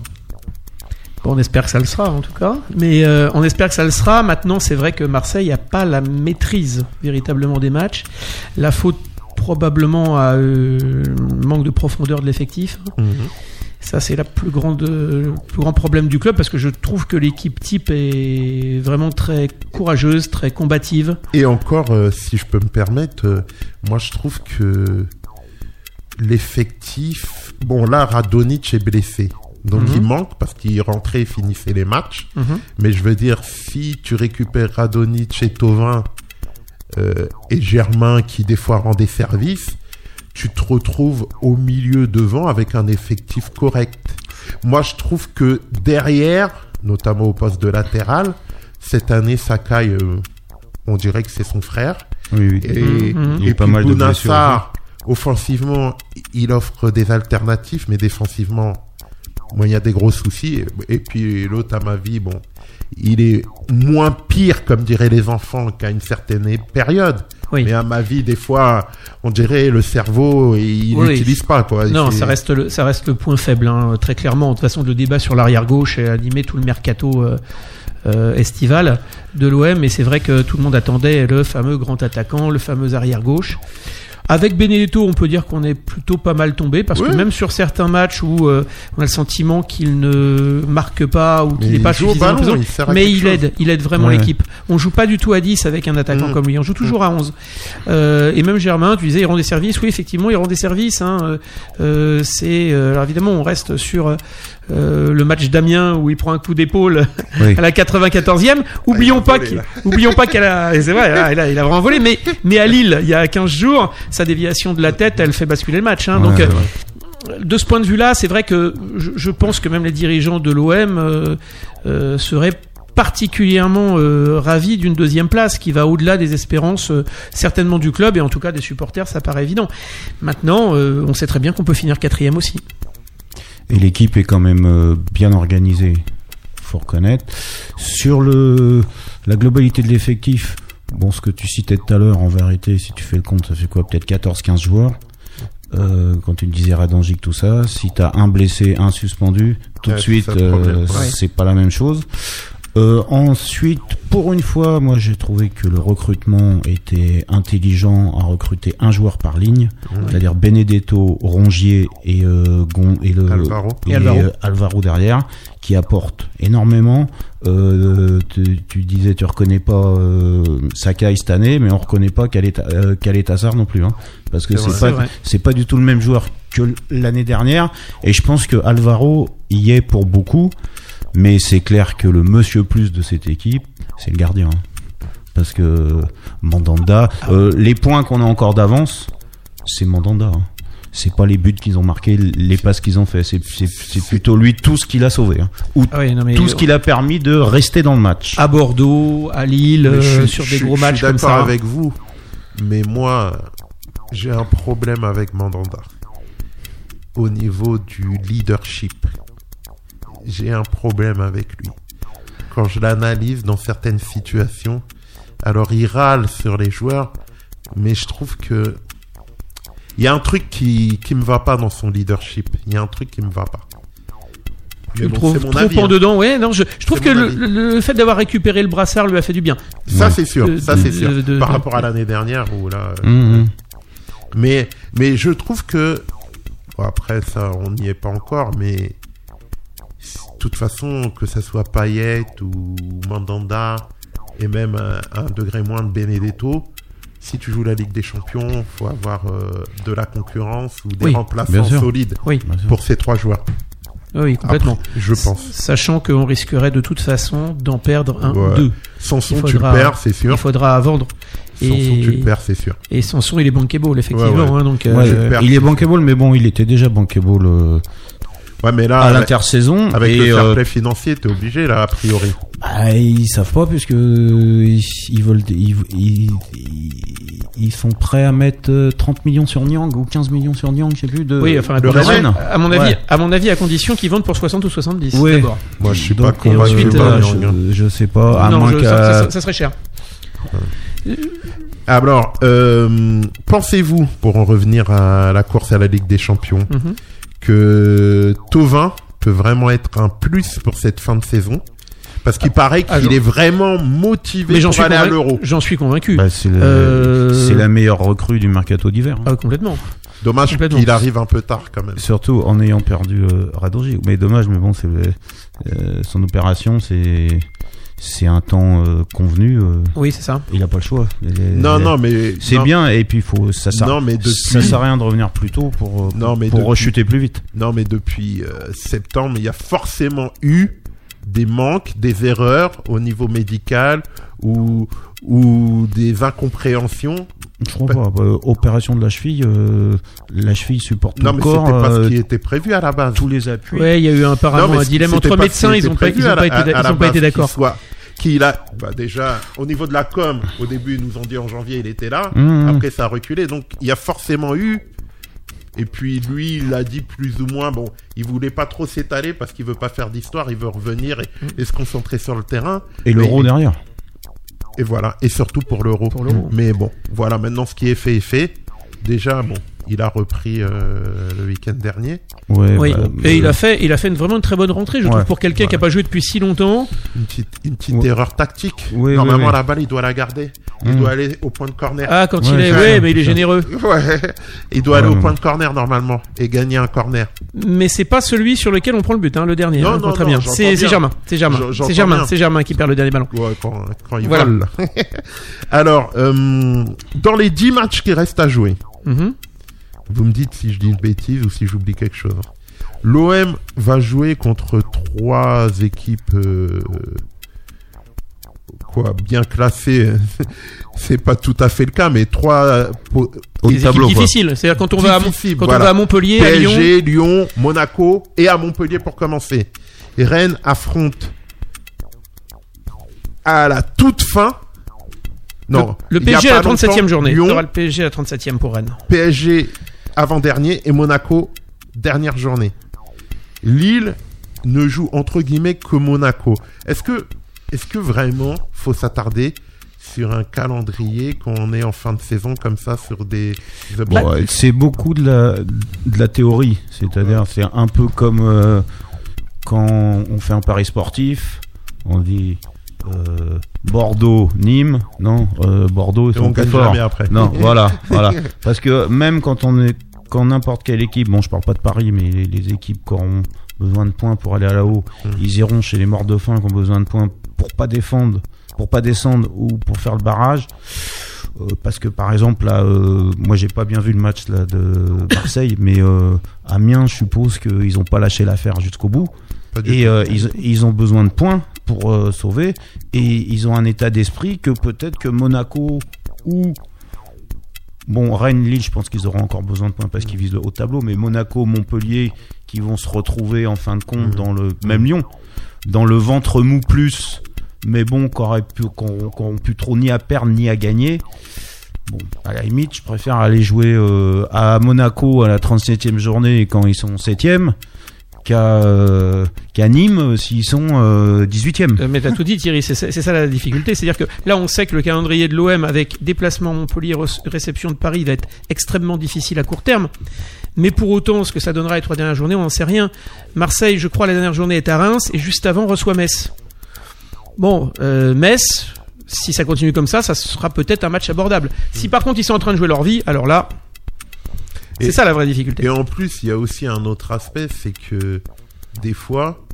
S4: On espère que ça le sera en tout cas. Mais euh, on espère que ça le sera. Maintenant, c'est vrai que Marseille n'a pas la maîtrise véritablement des matchs. La faute probablement à euh, manque de profondeur de l'effectif. Ça, c'est la plus grande, le plus grand problème du club parce que je trouve que l'équipe type est vraiment très courageuse, très combative.
S1: Et encore, euh, si je peux me permettre, euh, moi je trouve que l'effectif... Bon là, Radonic est blessé. Donc
S4: Mhm.
S1: il manque parce qu'il rentrait et finissait les matchs.
S4: Mhm.
S1: Mais je veux dire, si tu récupères Radonic et Tovin euh, et Germain qui des fois rend des services, tu te retrouves au milieu devant avec un effectif correct. Moi, je trouve que derrière, notamment au poste de latéral, cette année, Sakai, euh, on dirait que c'est son frère.
S3: Oui, oui.
S1: Et,
S4: Mhm.
S3: Il y a
S1: et
S3: pas
S1: puis
S3: mal de
S1: Bounassar, offensivement, il offre des alternatives, mais défensivement, moi, il y a des gros soucis. Et puis l'autre, à ma vie, bon, il est moins pire, comme diraient les enfants, qu'à une certaine période.
S4: Oui.
S1: Mais à ma vie, des fois, on dirait le cerveau, il
S4: Oui.
S1: n'utilise pas, quoi.
S4: Non, ça reste le, ça reste le point faible, hein, très clairement. De toute façon, le débat sur l'arrière gauche a animé tout le mercato euh, euh, estival de l'OM, et c'est vrai que tout le monde attendait le fameux grand attaquant, le fameux arrière gauche. Avec Benedetto, on peut dire qu'on est plutôt pas mal tombé parce que même sur certains matchs où euh, on a le sentiment qu'il ne marque pas ou qu'il n'est pas suffisamment
S1: ballon,
S4: présent, mais il
S1: chose.
S4: aide, il aide vraiment
S3: Ouais.
S4: l'équipe. On joue pas du tout à 10 avec un attaquant
S1: Mm.
S4: comme lui, on joue toujours à 11. Euh, et même Germain, tu disais, il rend des services. Oui, effectivement, il rend des services. Hein. Euh, euh, c'est euh, alors évidemment, on reste sur euh, le match d'Amiens où il prend un coup d'épaule
S3: Oui.
S4: à la 94e. Oublions pas qu'il, oublions pas qu'elle a, c'est vrai, là, il a, il a vraiment volé. Mais mais à Lille, il y a 15 jours, sa déviation de la tête, elle fait basculer le match. Hein. Donc
S3: Ouais,
S4: euh,
S3: ouais.
S4: de ce point de vue-là, c'est vrai que je, je pense que même les dirigeants de l'OM euh, euh, seraient particulièrement euh, ravis d'une deuxième place qui va au-delà des espérances euh, certainement du club et en tout cas des supporters, ça paraît évident. Maintenant, euh, on sait très bien qu'on peut finir quatrième aussi.
S3: Et l'équipe est quand même euh, bien organisée, faut reconnaître. Sur le la globalité de l'effectif, bon, ce que tu citais tout à l'heure, en vérité, si tu fais le compte, ça fait quoi Peut-être 14-15 joueurs. Euh, quand tu me disais Radonjic, tout ça, si t'as un blessé, un suspendu, tout
S1: Ouais,
S3: de suite, euh, c'est pas la même chose. Euh, ensuite, pour une fois, moi j'ai trouvé que le recrutement était intelligent à recruter un joueur par ligne, c'est-à-dire Benedetto, Rongier et, euh, Gon, et le
S1: Alvaro.
S4: Et
S3: et
S4: Alvaro.
S3: euh, Alvaro derrière, qui apporte énormément. Euh, tu, tu disais, tu reconnais pas euh, Sakai cette année, mais on reconnaît pas euh, Kaletassar non plus, hein, parce que
S1: C'est
S3: pas c'est pas du tout le même joueur que l'année dernière. Et je pense que Alvaro y est pour beaucoup, mais c'est clair que le monsieur plus de cette équipe, c'est le gardien. hein. Parce que Mandanda, euh, les points qu'on a encore d'avance, c'est Mandanda. hein. C'est pas les buts qu'ils ont marqués, les passes qu'ils ont fait. C'est plutôt lui tout ce qu'il a sauvé, hein. ou
S4: Ah oui, non, mais
S3: tout ce qu'il a permis de rester dans le match.
S4: à Bordeaux, à Lille,
S1: je
S4: euh, sur
S1: je
S4: des gros
S1: je
S4: matchs
S1: suis
S4: comme
S1: d'accord
S4: ça.
S1: avec vous, mais moi, j'ai un problème avec Mandanda. Au niveau du leadership, j'ai un problème avec lui. Quand je l'analyse dans certaines situations, alors il râle sur les joueurs, mais je trouve que il y a un truc qui qui me va pas dans son leadership. Il y a un truc qui me va pas.
S4: Je le
S1: bon,
S4: trouve
S1: mon
S4: trop
S1: avis,
S4: en
S1: hein.
S4: dedans. Ouais, non, je, je trouve que le, fait d'avoir récupéré le brassard lui a fait du bien.
S1: Ça
S3: Ouais.
S1: c'est sûr,
S4: De-
S1: ça c'est sûr.
S4: de- de-
S1: Par rapport à l'année dernière où là. euh,
S3: Mhm.
S1: Mais, mais je trouve que. bon, après, ça, on n'y est pas encore, mais. De toute façon, que ce soit Payet ou Mandanda, et même un, un degré moins de Benedetto, si tu joues la Ligue des Champions, faut avoir euh, de la concurrence ou des
S4: Oui,
S1: remplaçants solides
S4: Oui.
S1: Pour ces trois joueurs.
S4: Oui, complètement.
S1: Après, je pense.
S4: Sachant qu'on risquerait de toute façon d'en perdre un
S1: Ouais.
S4: ou deux.
S1: Sanson,
S4: Il
S1: tu le perds, c'est sûr.
S4: Il faudra vendre.
S1: Sanson,
S4: Et,
S1: tu le perds, c'est sûr.
S4: et Sanson, il est bankable, effectivement.
S1: Ouais, ouais.
S4: hein, donc,
S3: Ouais,
S4: euh,
S1: perds,
S3: il est bankable, mais bon, il était déjà bankable euh,
S1: Ouais, mais là,
S3: à
S1: avec,
S3: l'intersaison.
S1: avec
S3: et,
S1: le fair
S3: euh,
S1: play financier, t'es obligé, là, a priori.
S3: bah, ils savent pas puisque euh, ils, ils veulent, ils, ils, ils- sont prêts à mettre euh, 30 millions sur Niang ou 15 millions sur Niang, je sais plus de.
S4: oui, enfin, à,
S3: de
S4: condition-
S3: Rennes.
S4: à mon avis,
S3: Ouais.
S4: à mon avis, à condition qu'ils vendent pour 60 ou 70.
S3: Ouais.
S4: D'abord.
S1: Moi, je suis
S3: Donc,
S1: pas convaincu
S4: ensuite, euh,
S3: je, je sais pas, à
S4: non,
S3: moins
S4: je-
S3: qu'à-
S4: ça, ça- ça serait cher.
S1: Alors, euh, pensez-vous, pour en revenir à la course à la Ligue des Champions,
S4: Mhm.
S1: Que Tovin peut vraiment être un plus pour cette fin de saison Parce qu'il paraît qu'il
S4: Ah,
S1: est vraiment motivé
S4: Mais
S1: pour
S4: suis,
S1: aller à
S4: convaincu-
S1: l'Euro.
S4: j'en suis convaincu.
S3: Bah, c'est le-
S4: Euh,
S3: c'est la meilleure recrue du mercato d'hiver. hein.
S4: Ah, complètement.
S1: Dommage qu'il arrive un peu tard quand même.
S3: Surtout en ayant perdu euh, Radonjic. Mais dommage, mais bon, c'est euh, son opération, c'est c'est un temps euh, convenu. euh,
S4: Oui, c'est ça.
S3: Il a pas le choix. Il
S1: Non, non, mais
S3: C'est
S1: non,
S3: bien et puis faut ça sert,
S1: Non, mais depuis-
S3: ça sert à rien de revenir plus tôt pour euh,
S1: Non,
S3: pour,
S1: mais
S3: pour
S1: depuis-
S3: rechuter plus vite.
S1: Non, mais depuis euh, septembre, il y a forcément eu des manques, des erreurs au niveau médical ou ou des incompréhensions.
S3: Je crois pas. Bah, opération de la cheville, euh, la cheville supporte
S1: Non,
S3: le
S1: mais
S3: corps,
S1: c'était pas ce
S3: euh,
S1: qui était prévu à la base.
S3: tous les appuis.
S4: Ouais, il y a eu
S1: Non,
S4: apparemment un dilemme entre
S1: ce
S4: médecins. Ils
S1: était
S4: ont pas, ils ont été, ils ont pas d'accord.
S1: soit- Qu'il a, bah déjà, au niveau de la com, au début, ils nous ont dit en janvier, il était là.
S3: Mmh.
S1: Après, ça a reculé. Donc, il y a forcément eu. Et puis, lui, il a dit plus ou moins, bon, il voulait pas trop s'étaler parce qu'il veut pas faire d'histoire, il veut revenir et, et se concentrer sur le terrain.
S3: Et l'euro derrière.
S1: Et voilà. Et surtout pour l'euro.
S4: Pour l'euro.
S1: Mais bon, voilà, maintenant, ce qui est fait est fait. Déjà, bon, il a repris euh, le week-end dernier.
S3: Ouais,
S4: Oui,
S3: bah,
S4: et il a fait, il a fait une, vraiment une très bonne rentrée, je
S3: Ouais,
S4: trouve, pour quelqu'un qui a
S3: ouais.
S4: pas joué depuis si longtemps.
S1: Une petite, une petite
S3: Ouais.
S1: erreur tactique.
S3: Oui,
S1: Normalement,
S3: oui, oui.
S1: la balle, il doit la garder. Il
S3: Mm.
S1: doit aller au point de corner.
S4: Ah, quand
S3: Ouais,
S4: il est, ouais, mais il est généreux.
S1: Ouais. Il doit
S3: Ouais,
S1: aller au point de corner normalement et gagner un corner.
S4: Mais c'est pas celui sur lequel on prend le but, hein, le dernier.
S1: Non,
S4: hein,
S1: non,
S4: très
S1: non,
S4: bien. C'est. Germain, c'est Germain, c'est Germain, c'est Germain qui perd le dernier ballon.
S1: Ouais, quand, quand il
S4: Voilà.
S1: vole. Alors, euh, dans les 10 matchs qui restent à jouer,
S4: Mhm.
S1: Vous me dites si je dis une bêtise ou si j'oublie quelque chose. L'OM va jouer contre trois équipes euh, quoi bien classées. C'est pas tout à fait le cas, mais trois euh,
S3: Au
S4: Des
S3: tableau,
S4: difficiles. C'est-à-dire quand on va à, Mon-
S1: Difficiles,
S4: quand on
S1: voilà.
S4: va à Montpellier, à Lyon.
S1: PSG, Lyon, Monaco et à Montpellier pour commencer. Et Rennes affronte à la toute fin. Non,
S4: Le PSG à la
S1: pas
S4: 37e
S1: longtemps,
S4: journée.
S1: Lyon,
S4: Il y aura le PSG à la 37e pour Rennes.
S1: PSG avant-dernier et Monaco dernière journée. Lille ne joue entre guillemets que Monaco. Est-ce que, est-ce que vraiment faut s'attarder sur un calendrier quand on est en fin de saison comme ça sur des
S3: Bon, ouais, c'est beaucoup de la, de la théorie. C'est-à-dire, c'est un peu comme euh, quand on fait un pari sportif, on dit euh, Bordeaux, Nîmes, non, euh, Bordeaux, ils
S1: Et on
S3: sont plus
S1: gagne
S3: forts.
S1: jamais après.
S3: Non, voilà, voilà. Parce que même quand on est, quand n'importe quelle équipe, bon, je parle pas de Paris, mais les, les équipes qui auront besoin de points pour aller à la haut,
S1: Mm.
S3: ils iront chez les morts de faim qui ont besoin de points pour pas défendre, pour pas descendre ou pour faire le barrage. Euh, parce que par exemple là, euh, moi j'ai pas bien vu le match là de Marseille, mais euh, Amiens, je suppose qu'ils ont pas lâché l'affaire jusqu'au bout. Et euh, ils, ils ont besoin de points pour euh, sauver. Et ils ont un état d'esprit que peut-être que Monaco ou. Bon, Rennes, Lille, je pense qu'ils auront encore besoin de points parce qu'ils visent le haut tableau. Mais Monaco, Montpellier, qui vont se retrouver en fin de compte
S1: Mhm.
S3: dans le. Même Lyon, dans le ventre mou plus. Mais bon, qu'on aurait pu, pu trop ni à perdre ni à gagner. Bon, à la limite, je préfère aller jouer euh, à Monaco à la 37e journée quand ils sont 7e qu'à euh, Nîmes euh, s'ils sont euh, 18e.
S4: Euh, Mais t'as tout dit Thierry, c'est ça la difficulté. C'est-à-dire que là on sait que le calendrier de l'OM avec déplacement Montpellier, réception de Paris va être extrêmement difficile à court terme. Mais pour autant, ce que ça donnera les trois dernières journées, on n'en sait rien. Marseille, je crois, la dernière journée est à Reims et juste avant reçoit Metz. Bon, euh, Metz, si ça continue comme ça, ça sera peut-être un match abordable. Si par contre ils sont en train de jouer leur vie, alors là, c'est ça la vraie difficulté.
S1: Et en plus, il y a aussi un autre aspect, c'est que des fois,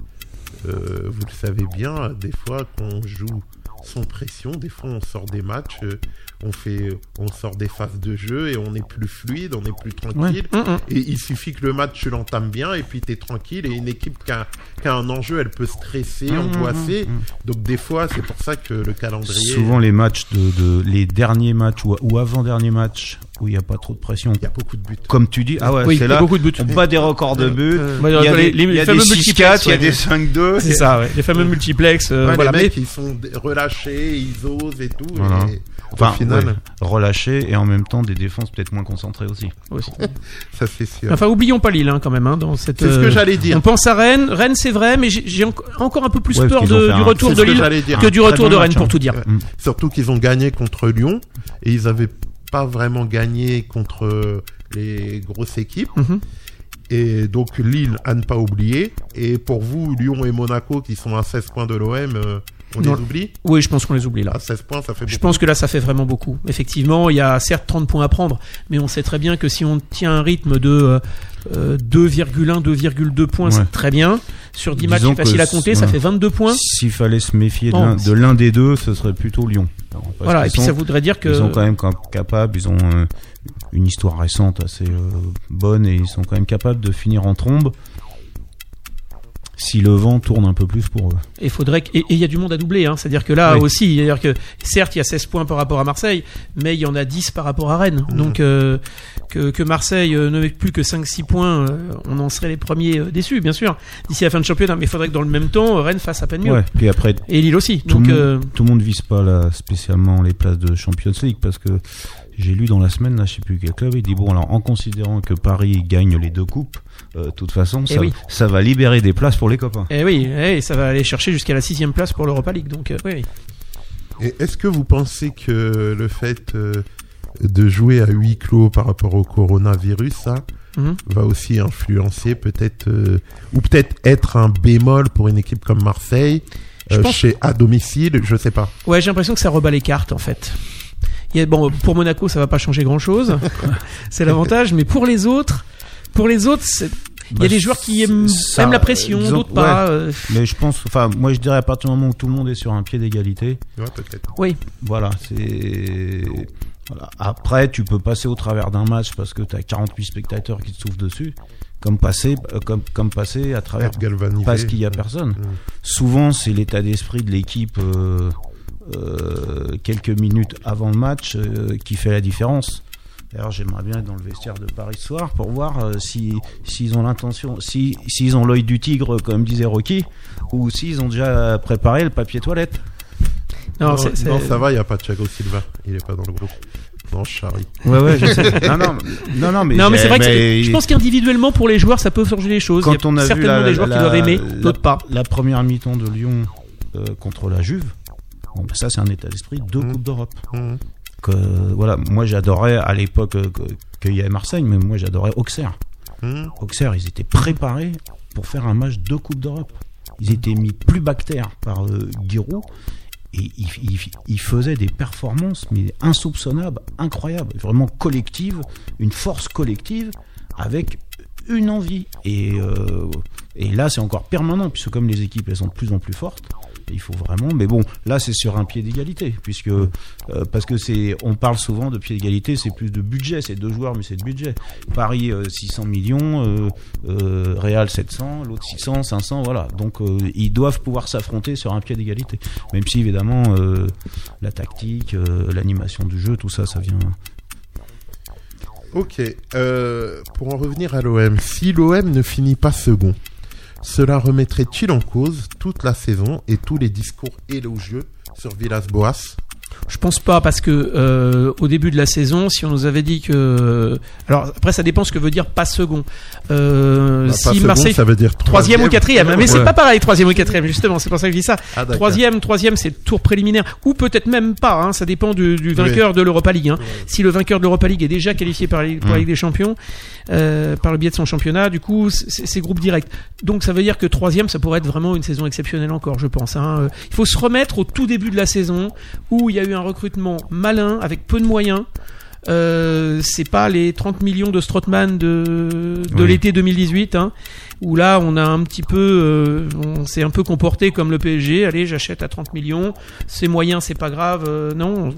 S1: euh, vous le savez bien, des fois qu'on joue sans pression, des fois on sort des matchs euh, on fait, on sort des phases de jeu et on est plus fluide, on est plus tranquille.
S4: Hum, hum.
S1: Et il suffit que le match tu l'entames bien et puis t'es tranquille. Et une équipe qui a, qui a un enjeu, elle peut stresser, angoisser. Donc des fois, c'est pour ça que le calendrier.
S3: Souvent les matchs de, de- les derniers matchs ou, ou avant dernier match où il n'y a pas trop de pression.
S1: il y a beaucoup de buts.
S3: Comme tu dis, ah ouais,
S4: Oui, il y
S3: c'est
S4: a
S3: là.
S4: beaucoup de buts.
S3: On bat des records de buts.
S4: Bah,
S3: Il y a
S4: les-
S3: des, des 6-4,
S4: multiplex,
S3: il y a des 5-2.
S4: C'est ça, ouais. Les fameux multiplex. euh,
S1: Ouais,
S4: voilà.
S1: les
S4: Mais
S1: mecs, ils sont relâchés, ils osent et tout.
S3: Voilà.
S1: et
S3: Enfin,
S1: au final,
S3: ouais, relâchés et en même temps des défenses peut-être moins concentrées aussi.
S4: aussi.
S1: ça c'est sûr.
S4: Enfin, oublions pas Lille hein, quand même hein, dans cette.
S1: c'est ce que
S4: euh,
S1: j'allais dire.
S4: On pense à Rennes. Rennes, c'est vrai, mais j'ai j'ai enco- encore un peu plus
S3: Ouais,
S4: peur de- du retour de
S1: que
S4: Lille que du retour
S3: bon
S4: de Rennes,
S3: match,
S4: pour
S3: hein.
S4: tout dire.
S1: Surtout qu'ils ont gagné contre Lyon et ils avaient pas vraiment gagné contre les grosses équipes.
S4: Mhm.
S1: Et donc Lille à ne pas oublier. Et pour vous, Lyon et Monaco qui sont à 16 points de l'OM, euh, on
S4: Non.
S1: les oublie?
S4: Oui, je pense qu'on les oublie là.
S1: À 16 points, ça fait
S4: Je
S1: beaucoup.
S4: pense que là, ça fait vraiment beaucoup. Effectivement, il y a certes 30 points à prendre, mais on sait très bien que si on tient un rythme de euh, euh, 2,1, 2,2 points,
S3: Ouais.
S4: c'est très bien. Sur 10 matchs, c'est facile à compter, ça fait 22 points.
S3: S'il fallait se méfier de l'un- de l'un des deux, ce serait plutôt Lyon. Alors,
S4: Voilà, et puis
S3: sont-
S4: ça voudrait dire que.
S3: Ils sont quand même cap- capables, ils ont euh, une histoire récente assez euh, bonne et ils sont quand même capables de finir en trombe si le vent tourne un peu plus pour eux.
S4: Et faudrait que- et il y a du monde à doubler, hein. c'est-à-dire que là
S3: Oui.
S4: aussi, c'est-à-dire que certes il y a 16 points par rapport à Marseille, mais il y en a 10 par rapport à Rennes.
S1: Mhm.
S4: Donc euh, que, que Marseille euh, ne met plus que 5-6 points, euh, on en serait les premiers déçus, bien sûr, d'ici la fin de championnat. Mais il faudrait que dans le même temps, Rennes fasse à peine mieux.
S3: Ouais. Puis après,
S4: Et Lille aussi.
S3: tout,
S4: Donc
S3: le monde, tout le monde vise pas là, spécialement les places de Champions League parce que j'ai lu dans la semaine, là, je sais plus quel club, il dit bon alors en considérant que Paris gagne les deux coupes, euh, de toute façon
S4: Eh
S3: ça,
S4: oui.
S3: ça va libérer des places pour les copains.
S4: eh oui, eh, ça va aller chercher jusqu'à la sixième place pour l'Europa League. Donc euh, oui, oui.
S1: Et est-ce que vous pensez que le fait euh, de jouer à huis clos par rapport au coronavirus, ça
S4: Mhm.
S1: va aussi influencer peut-être, euh, ou peut-être être un bémol pour une équipe comme Marseille, euh, chez à domicile, je sais pas.
S4: Ouais, j'ai l'impression que ça rebat les cartes en fait. Il y a, bon, pour Monaco, ça va pas changer grand chose. c'est l'avantage, mais pour les autres, pour les autres, c'est- il y
S3: Bah,
S4: a des joueurs qui aiment,
S3: ça,
S4: aiment la pression,
S3: disons-
S4: d'autres pas. euh,
S3: Mais je pense, enfin moi je dirais à partir du moment où tout le monde est sur un pied d'égalité,
S1: Ouais, peut-être.
S4: oui,
S3: Voilà, c'est. Voilà. Après, tu peux passer au travers d'un match parce que tu as 48 spectateurs qui te soufflent dessus, comme passer, euh, comme, comme passer à travers parce qu'il y a personne. Souvent, c'est l'état d'esprit de l'équipe euh, quelques minutes avant le match euh, qui fait la différence. D'ailleurs, j'aimerais bien être dans le vestiaire de Paris ce soir pour voir euh, si s'ils ont l'intention, si s'ils ont l'œil du tigre comme disait Rocky, ou s'ils ont déjà préparé le papier toilette.
S4: non,
S1: ça va, il n'y a pas Thiago Silva. Il est pas dans le groupe. Non, Charlie.
S3: Ouais, ouais, je sais. Non, non, non, non, mais,
S4: non, mais c'est vrai que
S3: mais
S4: je pense qu'individuellement pour les joueurs, ça peut changer les choses.
S3: quand
S4: il y a
S3: on a vu
S4: certainement
S3: la,
S4: des joueurs
S3: la-
S4: qui doivent aimer,
S3: la-
S4: d'autres pas.
S3: La première mi-temps de Lyon euh, contre la Juve, bon, ça c'est un état d'esprit, deux
S1: Mhm.
S3: coupes d'Europe. Que, voilà, moi j'adorais à l'époque euh, qu'il y avait Marseille, mais moi j'adorais Auxerre.
S1: Mhm.
S3: Auxerre, ils étaient préparés pour faire un match de Coupe d'Europe. Ils étaient mis plus bactères par euh, Giroud et ils, ils- ils faisaient des performances mais insoupçonnables, incroyables, vraiment collectives, une force collective avec une envie. Et, euh, et là, c'est encore permanent puisque comme les équipes elles sont de plus en plus fortes, il faut vraiment. Mais bon, là, c'est sur un pied d'égalité puisque euh, parce que c'est, on parle souvent de pied d'égalité, c'est plus de budget, c'est deux joueurs mais c'est de budget. Paris euh, 600 millions, euh, euh, Real 700, l'autre 600, 500, voilà. Donc euh, ils doivent pouvoir s'affronter sur un pied d'égalité. Même si évidemment euh, la tactique, euh, l'animation du jeu, tout ça, ça vient.
S1: Ok. Euh, pour en revenir à l'OM, si l'OM ne finit pas second, cela remettrait-il en cause toute la saison et tous les discours élogieux sur Villas-Boas?
S4: Je pense pas parce que euh, au début de la saison, si on nous avait dit que, alors après ça dépend ce que veut dire pas second. Euh,
S1: Bah, pas
S4: si
S1: second,
S4: Marseille
S1: ça veut dire
S4: troisième ou quatrième, mais c'est pas pareil troisième ou quatrième justement. C'est pour ça que je dis ça.
S1: Ah.
S4: Troisième, troisième, c'est le tour préliminaire, ou peut-être même pas. Hein, ça dépend du, du vainqueur de l'Europa League. Hein. Si le vainqueur de l'Europa League est déjà qualifié par la- pour la
S3: Mm.
S4: Ligue des Champions, euh, par le biais de son championnat, du coup, c'est groupe direct. Donc ça veut dire que troisième, ça pourrait être vraiment une saison exceptionnelle encore, je pense. Hein. Euh, Il faut se remettre au tout début de la saison où il y a eu un recrutement malin avec peu de moyens. Euh, c'est pas les 30 millions de Strootman de, de
S3: Oui.
S4: l'été 2018, hein, où là on a un petit peu, euh, on s'est un peu comporté comme le PSG. Allez, j'achète à 30 millions, c'est moyen, c'est pas grave, euh, non.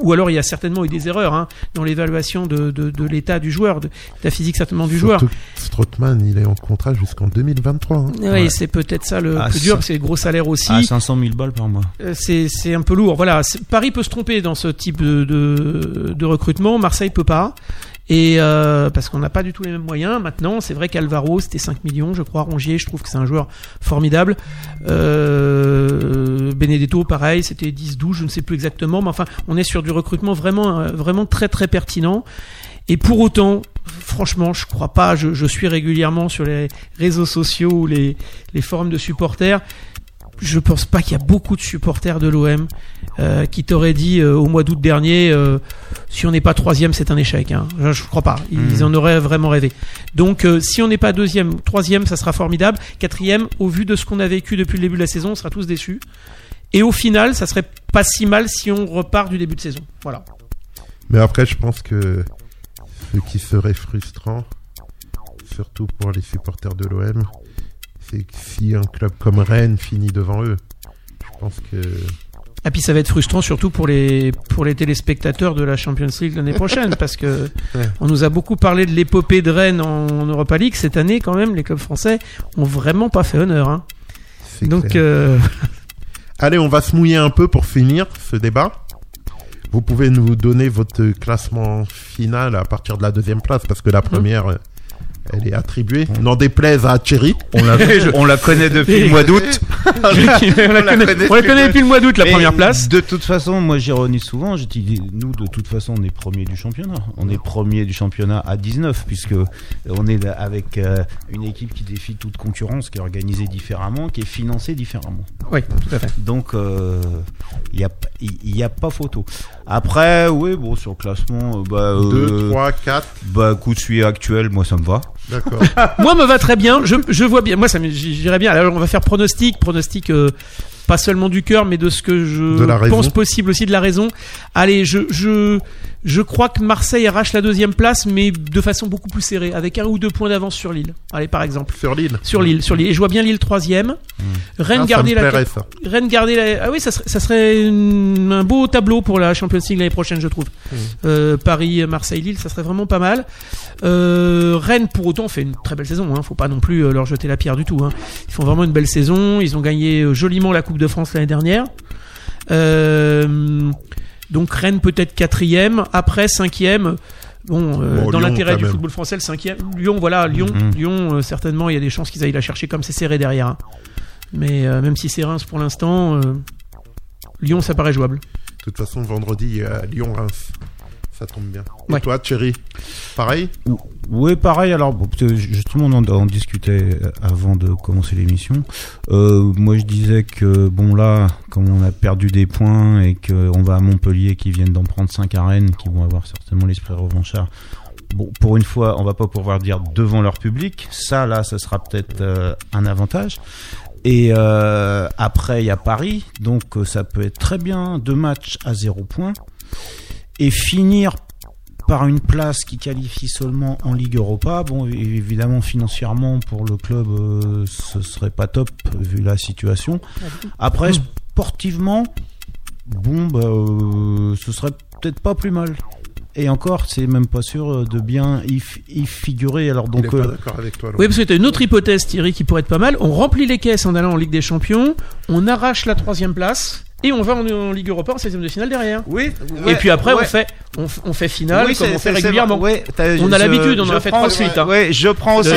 S4: Ou alors il y a certainement eu des erreurs hein, dans l'évaluation de, de, de l'état du joueur, de, de la physique certainement du joueur.
S1: Surtout Strootman, il est en contrat jusqu'en 2023. hein.
S4: Oui,
S3: Ouais.
S4: c'est peut-être ça le
S3: Ah,
S4: plus dur, c'est gros salaire aussi.
S3: À 500 000 balles par mois.
S4: Euh, c'est c'est un peu lourd. Voilà, Paris peut se tromper dans ce type de, de, de recrutement, Marseille peut pas. Et euh, parce qu'on n'a pas du tout les mêmes moyens. Maintenant, c'est vrai qu'Alvaro, c'était 5 millions, je crois. Rongier, je trouve que c'est un joueur formidable. Euh, Benedetto, pareil, c'était 10-12, je ne sais plus exactement. Mais enfin, on est sur du recrutement vraiment, euh, vraiment très très pertinent. Et pour autant, franchement, je crois pas. Je, suis régulièrement sur les réseaux sociaux ou les, les forums de supporters. Je pense pas qu'il y a beaucoup de supporters de l'OM euh, qui t'auraient dit euh, au mois d'août dernier, euh, si on n'est pas troisième, c'est un échec. Hein. Je, je crois pas. Ils
S3: Mhm.
S4: en auraient vraiment rêvé. Donc, si on n'est pas deuxième, troisième, ça sera formidable. Quatrième, au vu de ce qu'on a vécu depuis le début de la saison, on sera tous déçus. Et au final, ça serait pas si mal si on repart du début de saison. Voilà.
S1: Mais après, je pense que ce qui serait frustrant, surtout pour les supporters de l'OM, c'est que si un club comme Rennes finit devant eux, je pense que
S4: Et puis ça va être frustrant surtout pour les pour les téléspectateurs de la Champions League l'année prochaine parce que
S1: Ouais.
S4: on nous a beaucoup parlé de l'épopée de Rennes en, en Europa League cette année quand même les clubs français ont vraiment pas fait honneur hein. Donc euh,
S1: Allez, on va se mouiller un peu pour finir ce débat. Vous pouvez nous donner votre classement final à partir de la deuxième place, parce que la première, euh, elle est attribuée. N'en déplaise à Thierry.
S3: On la, on la connaît depuis le mois d'août.
S4: on la connaît, on la connaît depuis le mois d'août la première place.
S3: De toute façon, moi j'ironise souvent. Je dis, nous, de toute façon, on est premier du championnat. On est premier du championnat à 19, puisque on est avec euh, une équipe qui défie toute concurrence, qui est organisée différemment, qui est financée différemment.
S4: Oui, tout à fait.
S3: Donc, euh, il n'y a, y a pas photo. Après, oui, bon, sur le classement, euh, bah,
S1: 2,
S3: euh,
S1: 3, 4.
S3: bah, coup de suivi actuel, moi ça me va.
S1: D'accord.
S4: Moi me va très bien, je, je vois bien. Moi ça me- j'irais bien. Alors on va faire pronostic, pronostic euh, pas seulement du cœur mais de ce que je pense possible aussi de la raison. Allez, je je je crois que Marseille arrache la deuxième place mais de façon beaucoup plus serrée avec un ou deux points d'avance sur Lille. Allez par exemple.
S1: Sur l'île.
S4: Sur Lille, sur Lille. Et je vois bien Lille troisième. Rennes
S1: Ah,
S4: garder la
S1: ça.
S4: Rennes garder la... Ah oui, ça serait, ça serait une- un beau tableau pour la Champions League l'année prochaine, je trouve.
S1: Mmh.
S4: Euh, Paris, Marseille, Lille, ça serait vraiment pas mal. Euh, Rennes, pour autant, fait une très belle saison. Hein. Faut pas non plus euh, leur jeter la pierre du tout. Hein. Ils font vraiment une belle saison. Ils ont gagné joliment la Coupe de France l'année dernière. Euh, donc Rennes peut-être quatrième. Après cinquième. Bon, euh,
S1: Bon,
S4: dans l'intérêt du
S1: même.
S4: football français, le cinquième. Lyon, voilà, Lyon,
S3: Mhm.
S4: Lyon, euh, certainement, il y a des chances qu'ils aillent la chercher comme c'est serré derrière. hein. Mais euh, même si c'est Reims pour l'instant, Lyon, ça paraît jouable.
S1: De toute façon, vendredi, il y a Lyon-Reims. Ça tombe bien. Et
S4: Ouais.
S1: toi, Thierry Pareil
S3: Oui, pareil. Alors, justement, on en, discutait avant de commencer l'émission. Euh, moi, je disais que, bon, là, comme on a perdu des points et qu'on va à Montpellier, qui viennent d'en prendre 5 à Rennes, qui vont avoir certainement l'esprit revanchard. Bon, pour une fois, on va pas pouvoir dire devant leur public. Ça, là, ça sera peut-être euh, un avantage. Et euh, après, il y a Paris, donc euh, ça peut être très bien deux matchs à zéro point et finir par une place qui qualifie seulement en Ligue Europa. Bon, évidemment, financièrement, pour le club, euh, ce serait pas top vu la situation. Après, sportivement, bon, bah, euh, ce serait peut-être pas plus mal. Et encore, c'est même pas sûr euh, de bien y, f- y figurer. Alors donc, euh,
S1: d'accord avec toi.
S4: Oui, parce que tu as une autre hypothèse, Thierry, qui pourrait être pas mal. On remplit les caisses en allant en Ligue des Champions, on arrache la troisième place, et on va en, en Ligue Europa en 16 de finale derrière.
S3: oui.
S4: et puis après,
S3: ouais.
S4: on, fait, on, fait finale,
S3: Oui,
S4: comme on fait régulièrement.
S3: Ouais,
S4: On a l'habitude, on en a fait trois suites, hein.
S3: Ouais, je prends aussi.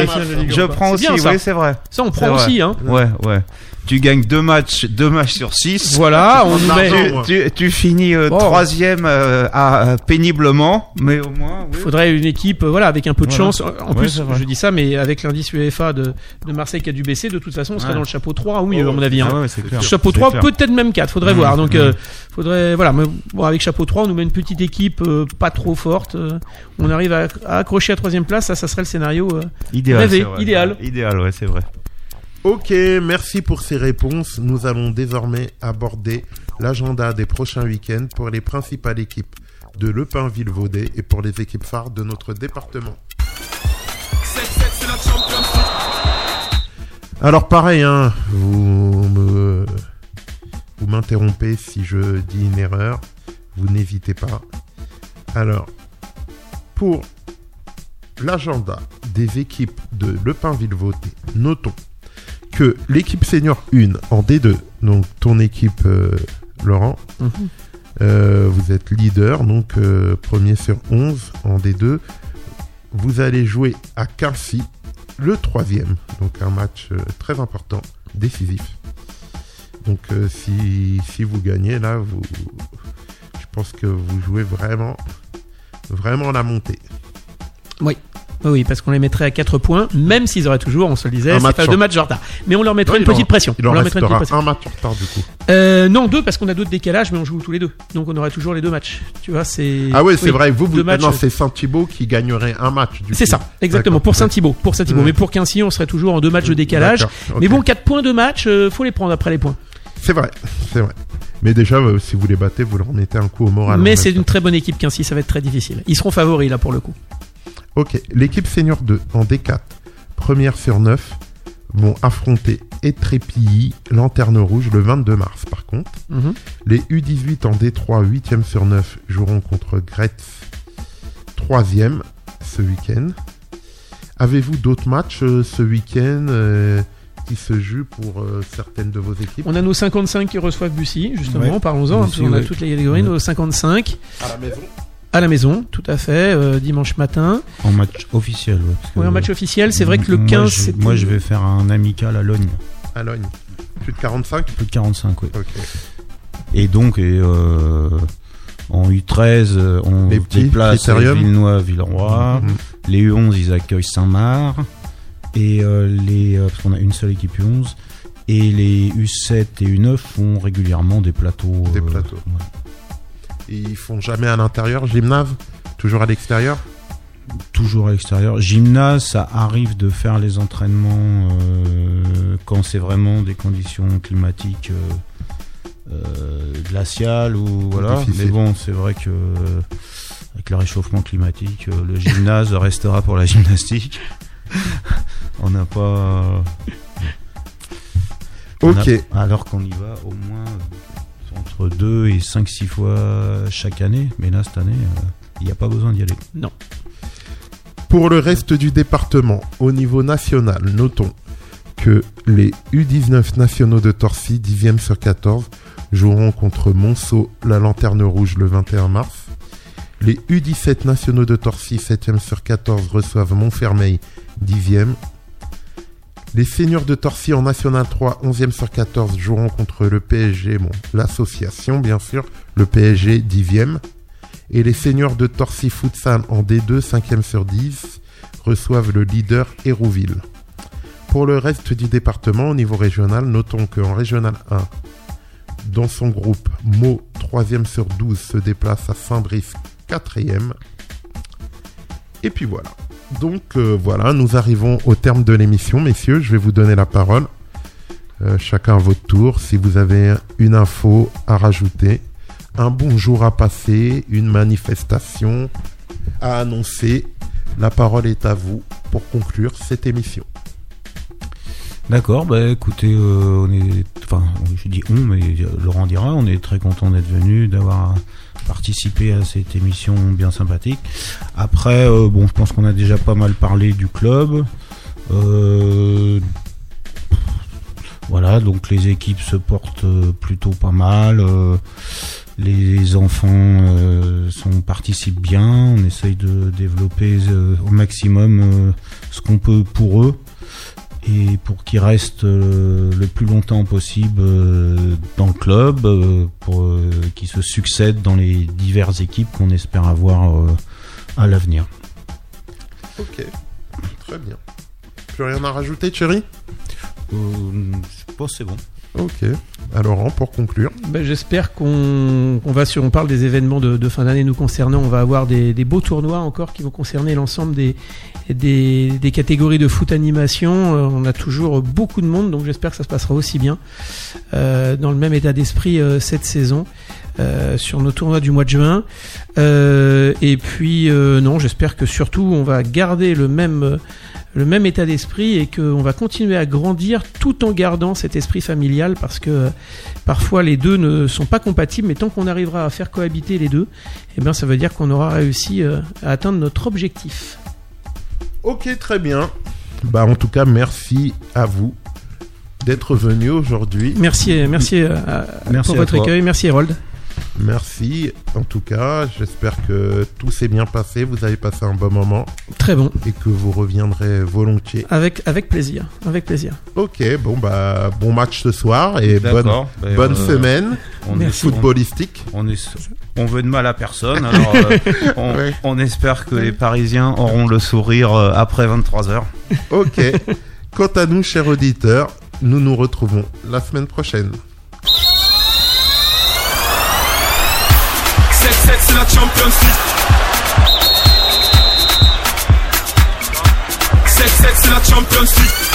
S3: Je prends aussi. Oui, c'est vrai.
S4: Ça, on prend aussi. Hein.
S3: Ouais, ouais. Tu gagnes deux matchs, deux matchs sur six.
S4: Voilà, on nous met...
S3: Tu, tu finis euh,
S4: Bon.
S3: troisième euh, à, euh, péniblement, mais au moins.
S4: Il
S3: oui.
S4: faudrait une équipe, voilà, avec un peu de
S3: Voilà.
S4: chance. En
S3: Ouais,
S4: plus, je dis ça, mais avec l'indice UEFA de, de Marseille qui a dû baisser, de toute façon, on serait
S3: Ouais.
S4: dans le chapeau 3 ou mieux,
S1: Oh,
S4: à mon avis. hein.
S3: Ah ouais.
S4: Chapeau
S3: C'est
S4: 3,
S3: clair.
S4: peut-être même 4, faudrait
S3: Mmh,
S4: voir. Donc,
S3: mmh.
S4: euh, faudrait, voilà, mais bon, avec chapeau 3, on nous met une petite équipe pas trop forte. on arrive à, à accrocher à troisième place, ça, ça serait le scénario.
S3: Idéal,
S4: idéal.
S3: Idéal, ouais, c'est vrai.
S1: Ok, merci pour ces réponses. Nous allons désormais aborder l'agenda des prochains week-ends pour les principales équipes de Le Pin-Vilvaudais et pour les équipes phares de notre département. Alors pareil, hein, vous vous m'interrompez si je dis une erreur, vous n'hésitez pas. Alors, pour l'agenda des équipes de Le Pin-Vilvaudais, notons que l'équipe senior 1 en D2, donc ton équipe euh, Laurent,
S4: Mhm.
S1: euh, vous êtes leader, donc euh, premier sur 11 en D2. Vous allez jouer à Quincy, le troisième, donc un match très important, décisif. Donc si, si vous gagnez là, vous, je pense que vous jouez vraiment, vraiment la montée.
S4: Oui, oui, parce qu'on les mettrait à 4 points, même s'ils auraient toujours, on se le disait,
S1: Un match
S4: pas deux matchs en retard. Mais on leur mettrait
S1: Non,
S4: une
S1: en-
S4: petite pression.
S1: Il en
S4: on leur mettrait une petite pression.
S1: un match en retard du coup.
S4: Euh, non, deux, parce qu'on a d'autres décalages, mais on joue tous les deux. Donc on aurait toujours les deux matchs. Tu vois, c'est.
S1: Ah ouais, c'est vrai. Vous, vous
S4: deux matchs.
S1: non, c'est Saint-Thibault qui gagnerait un match.
S4: C'est ça, exactement. Pour Saint-Thibault. Pour Saint-Thibault.
S1: Mm.
S4: Mais pour Quincy, on serait toujours en deux matchs de décalage. Mais bon, 4 points de match, euh, faut les prendre après les points.
S1: c'est vrai, c'est vrai. Mais déjà, euh, si vous les battez, vous leur mettez un coup au moral.
S4: Mais c'est une très bonne équipe Quincy, ça va être très difficile. Ils seront favoris là pour le coup.
S1: Ok, l'équipe senior 2 en D4, première sur 9, vont affronter Étrépilly, Lanterne Rouge, le 22 mars par contre.
S4: Mhm.
S1: Les U18 en D3, 8e sur 9, joueront contre Gretz, 3e ce week-end. Avez-vous d'autres matchs euh, ce week-end euh, qui se jouent pour euh, certaines de vos équipes?
S4: On a nos 55 qui reçoivent Bussy, justement,
S3: Ouais.
S4: parlons-en, hein, qu'on a
S3: ouais.
S4: toutes les catégories,
S3: Ouais.
S4: nos 55
S1: À la maison
S4: à la maison, tout à fait, euh, dimanche matin.
S3: En match officiel, ouais. parce que-
S4: Oui, en match officiel, c'est vrai que le
S3: Moi,
S4: 15,
S3: je-
S4: c'est.
S3: Moi, je vais faire un amical à Logne.
S1: À Logne. Plus de 45
S3: Plus de 45, oui. Et donc, et, euh, en U13, euh, on
S1: Les petits,
S3: déplace
S1: Critérium.
S3: Villeneuve, Villeroy.
S1: Mhm.
S3: Les U11, ils accueillent Saint-Marc. Et euh, les, euh, parce qu'on a une seule équipe U11. Et les U7 et U9 font régulièrement des plateaux.
S1: Des
S3: euh,
S1: plateaux.
S3: ouais.
S1: Ils font jamais à l'intérieur, gymnase Toujours à l'extérieur
S3: Toujours à l'extérieur. Gymnase, ça arrive de faire les entraînements euh, quand c'est vraiment des conditions climatiques euh, euh, glaciales ou voilà.
S1: Difficile.
S3: Mais bon, c'est vrai que avec le réchauffement climatique, le gymnase restera pour la gymnastique. On n'a pas. on a-
S1: Ok.
S3: alors qu'on y va au moins entre 2 et 5-6 fois chaque année. Mais là, cette année, euh, il n'y a pas besoin d'y aller.
S1: Pour le reste du département, au niveau national, notons que les U19 nationaux de Torcy, 10e sur 14, joueront contre Monceau, la Lanterne Rouge, le 21 mars. Les U17 nationaux de Torcy, 7e sur 14, reçoivent Montfermeil, 10e. Les seniors de Torcy en National 3, 11e sur 14, joueront contre le PSG, l'association bien sûr, le PSG 10e. Et les seniors de Torcy Futsal en D2, 5e sur 10, reçoivent le leader Hérouville. Pour le reste du département, au niveau régional, notons qu'en régional 1, dans son groupe, Meaux, 3e sur 12, se déplace à Saint-Brice, 4e. Et puis voilà. Donc euh, voilà, nous arrivons au terme de l'émission, messieurs. Je vais vous donner la parole. Euh, chacun à votre tour. Si vous avez une info à rajouter, un bonjour à passer, une manifestation à annoncer, la parole est à vous pour conclure cette émission.
S3: D'accord, bah écoutez, euh, enfin, je dis on, mais Laurent dira, on est très content d'être venu, d'avoir participé à cette émission bien sympathique. Après, euh, bon, je pense qu'on a déjà pas mal parlé du club. Euh, voilà, donc les équipes se portent euh, plutôt pas mal. les enfants sont participent bien. On essaye de développer au maximum ce qu'on peut pour eux et pour qu'ils restent euh, le plus longtemps possible euh, dans le club, euh, pour euh, qu'ils se succèdent dans les diverses équipes qu'on espère avoir euh, à l'avenir.
S1: Ok, très bien. Plus rien à rajouter, Thierry?
S3: Euh, je pense que c'est bon.
S1: Ok. À Laurent, pour conclure.
S4: Ben, J'espère qu'on va sur. On parle des événements de, fin d'année nous concernant. On va avoir des, beaux tournois encore qui vont concerner l'ensemble des, des, catégories de foot animation. Euh, on a toujours beaucoup de monde, donc j'espère que ça se passera aussi bien euh, dans le même état d'esprit euh, cette saison. sur nos tournois du mois de juin. Et puis non, j'espère que surtout on va garder le même le même état d'esprit et qu'on va continuer à grandir tout en gardant cet esprit familial parce que euh, parfois les deux ne sont pas compatibles mais tant qu'on arrivera à faire cohabiter les deux eh bien ça veut dire qu'on aura réussi euh, à atteindre notre objectif
S1: Ok, très bien. Bah, en tout cas, merci à vous d'être venu aujourd'hui.
S4: merci merci, euh, à-
S3: Merci
S4: pour
S3: à
S4: votre
S3: toi.
S4: accueil merci Harold
S1: Merci. En tout cas, j'espère que tout s'est bien passé. Vous avez passé un bon moment
S4: très bon
S1: et que vous reviendrez volontiers.
S4: avec avec plaisir avec plaisir
S1: Ok, bon bah bon match ce soir et bonne.
S3: Ben,
S1: bonne
S3: euh,
S1: semaine
S3: On
S4: Merci.
S1: footballistique.
S3: on, est, on veut de mal à personne. Alors, euh, on,
S1: Ouais.
S3: on espère que les Parisiens auront le sourire euh, après 23 heures.
S1: Ok. Quant à nous, chers auditeurs, nous nous retrouvons la semaine prochaine.
S5: C'est la Champions League. 7-7 c'est la Champions League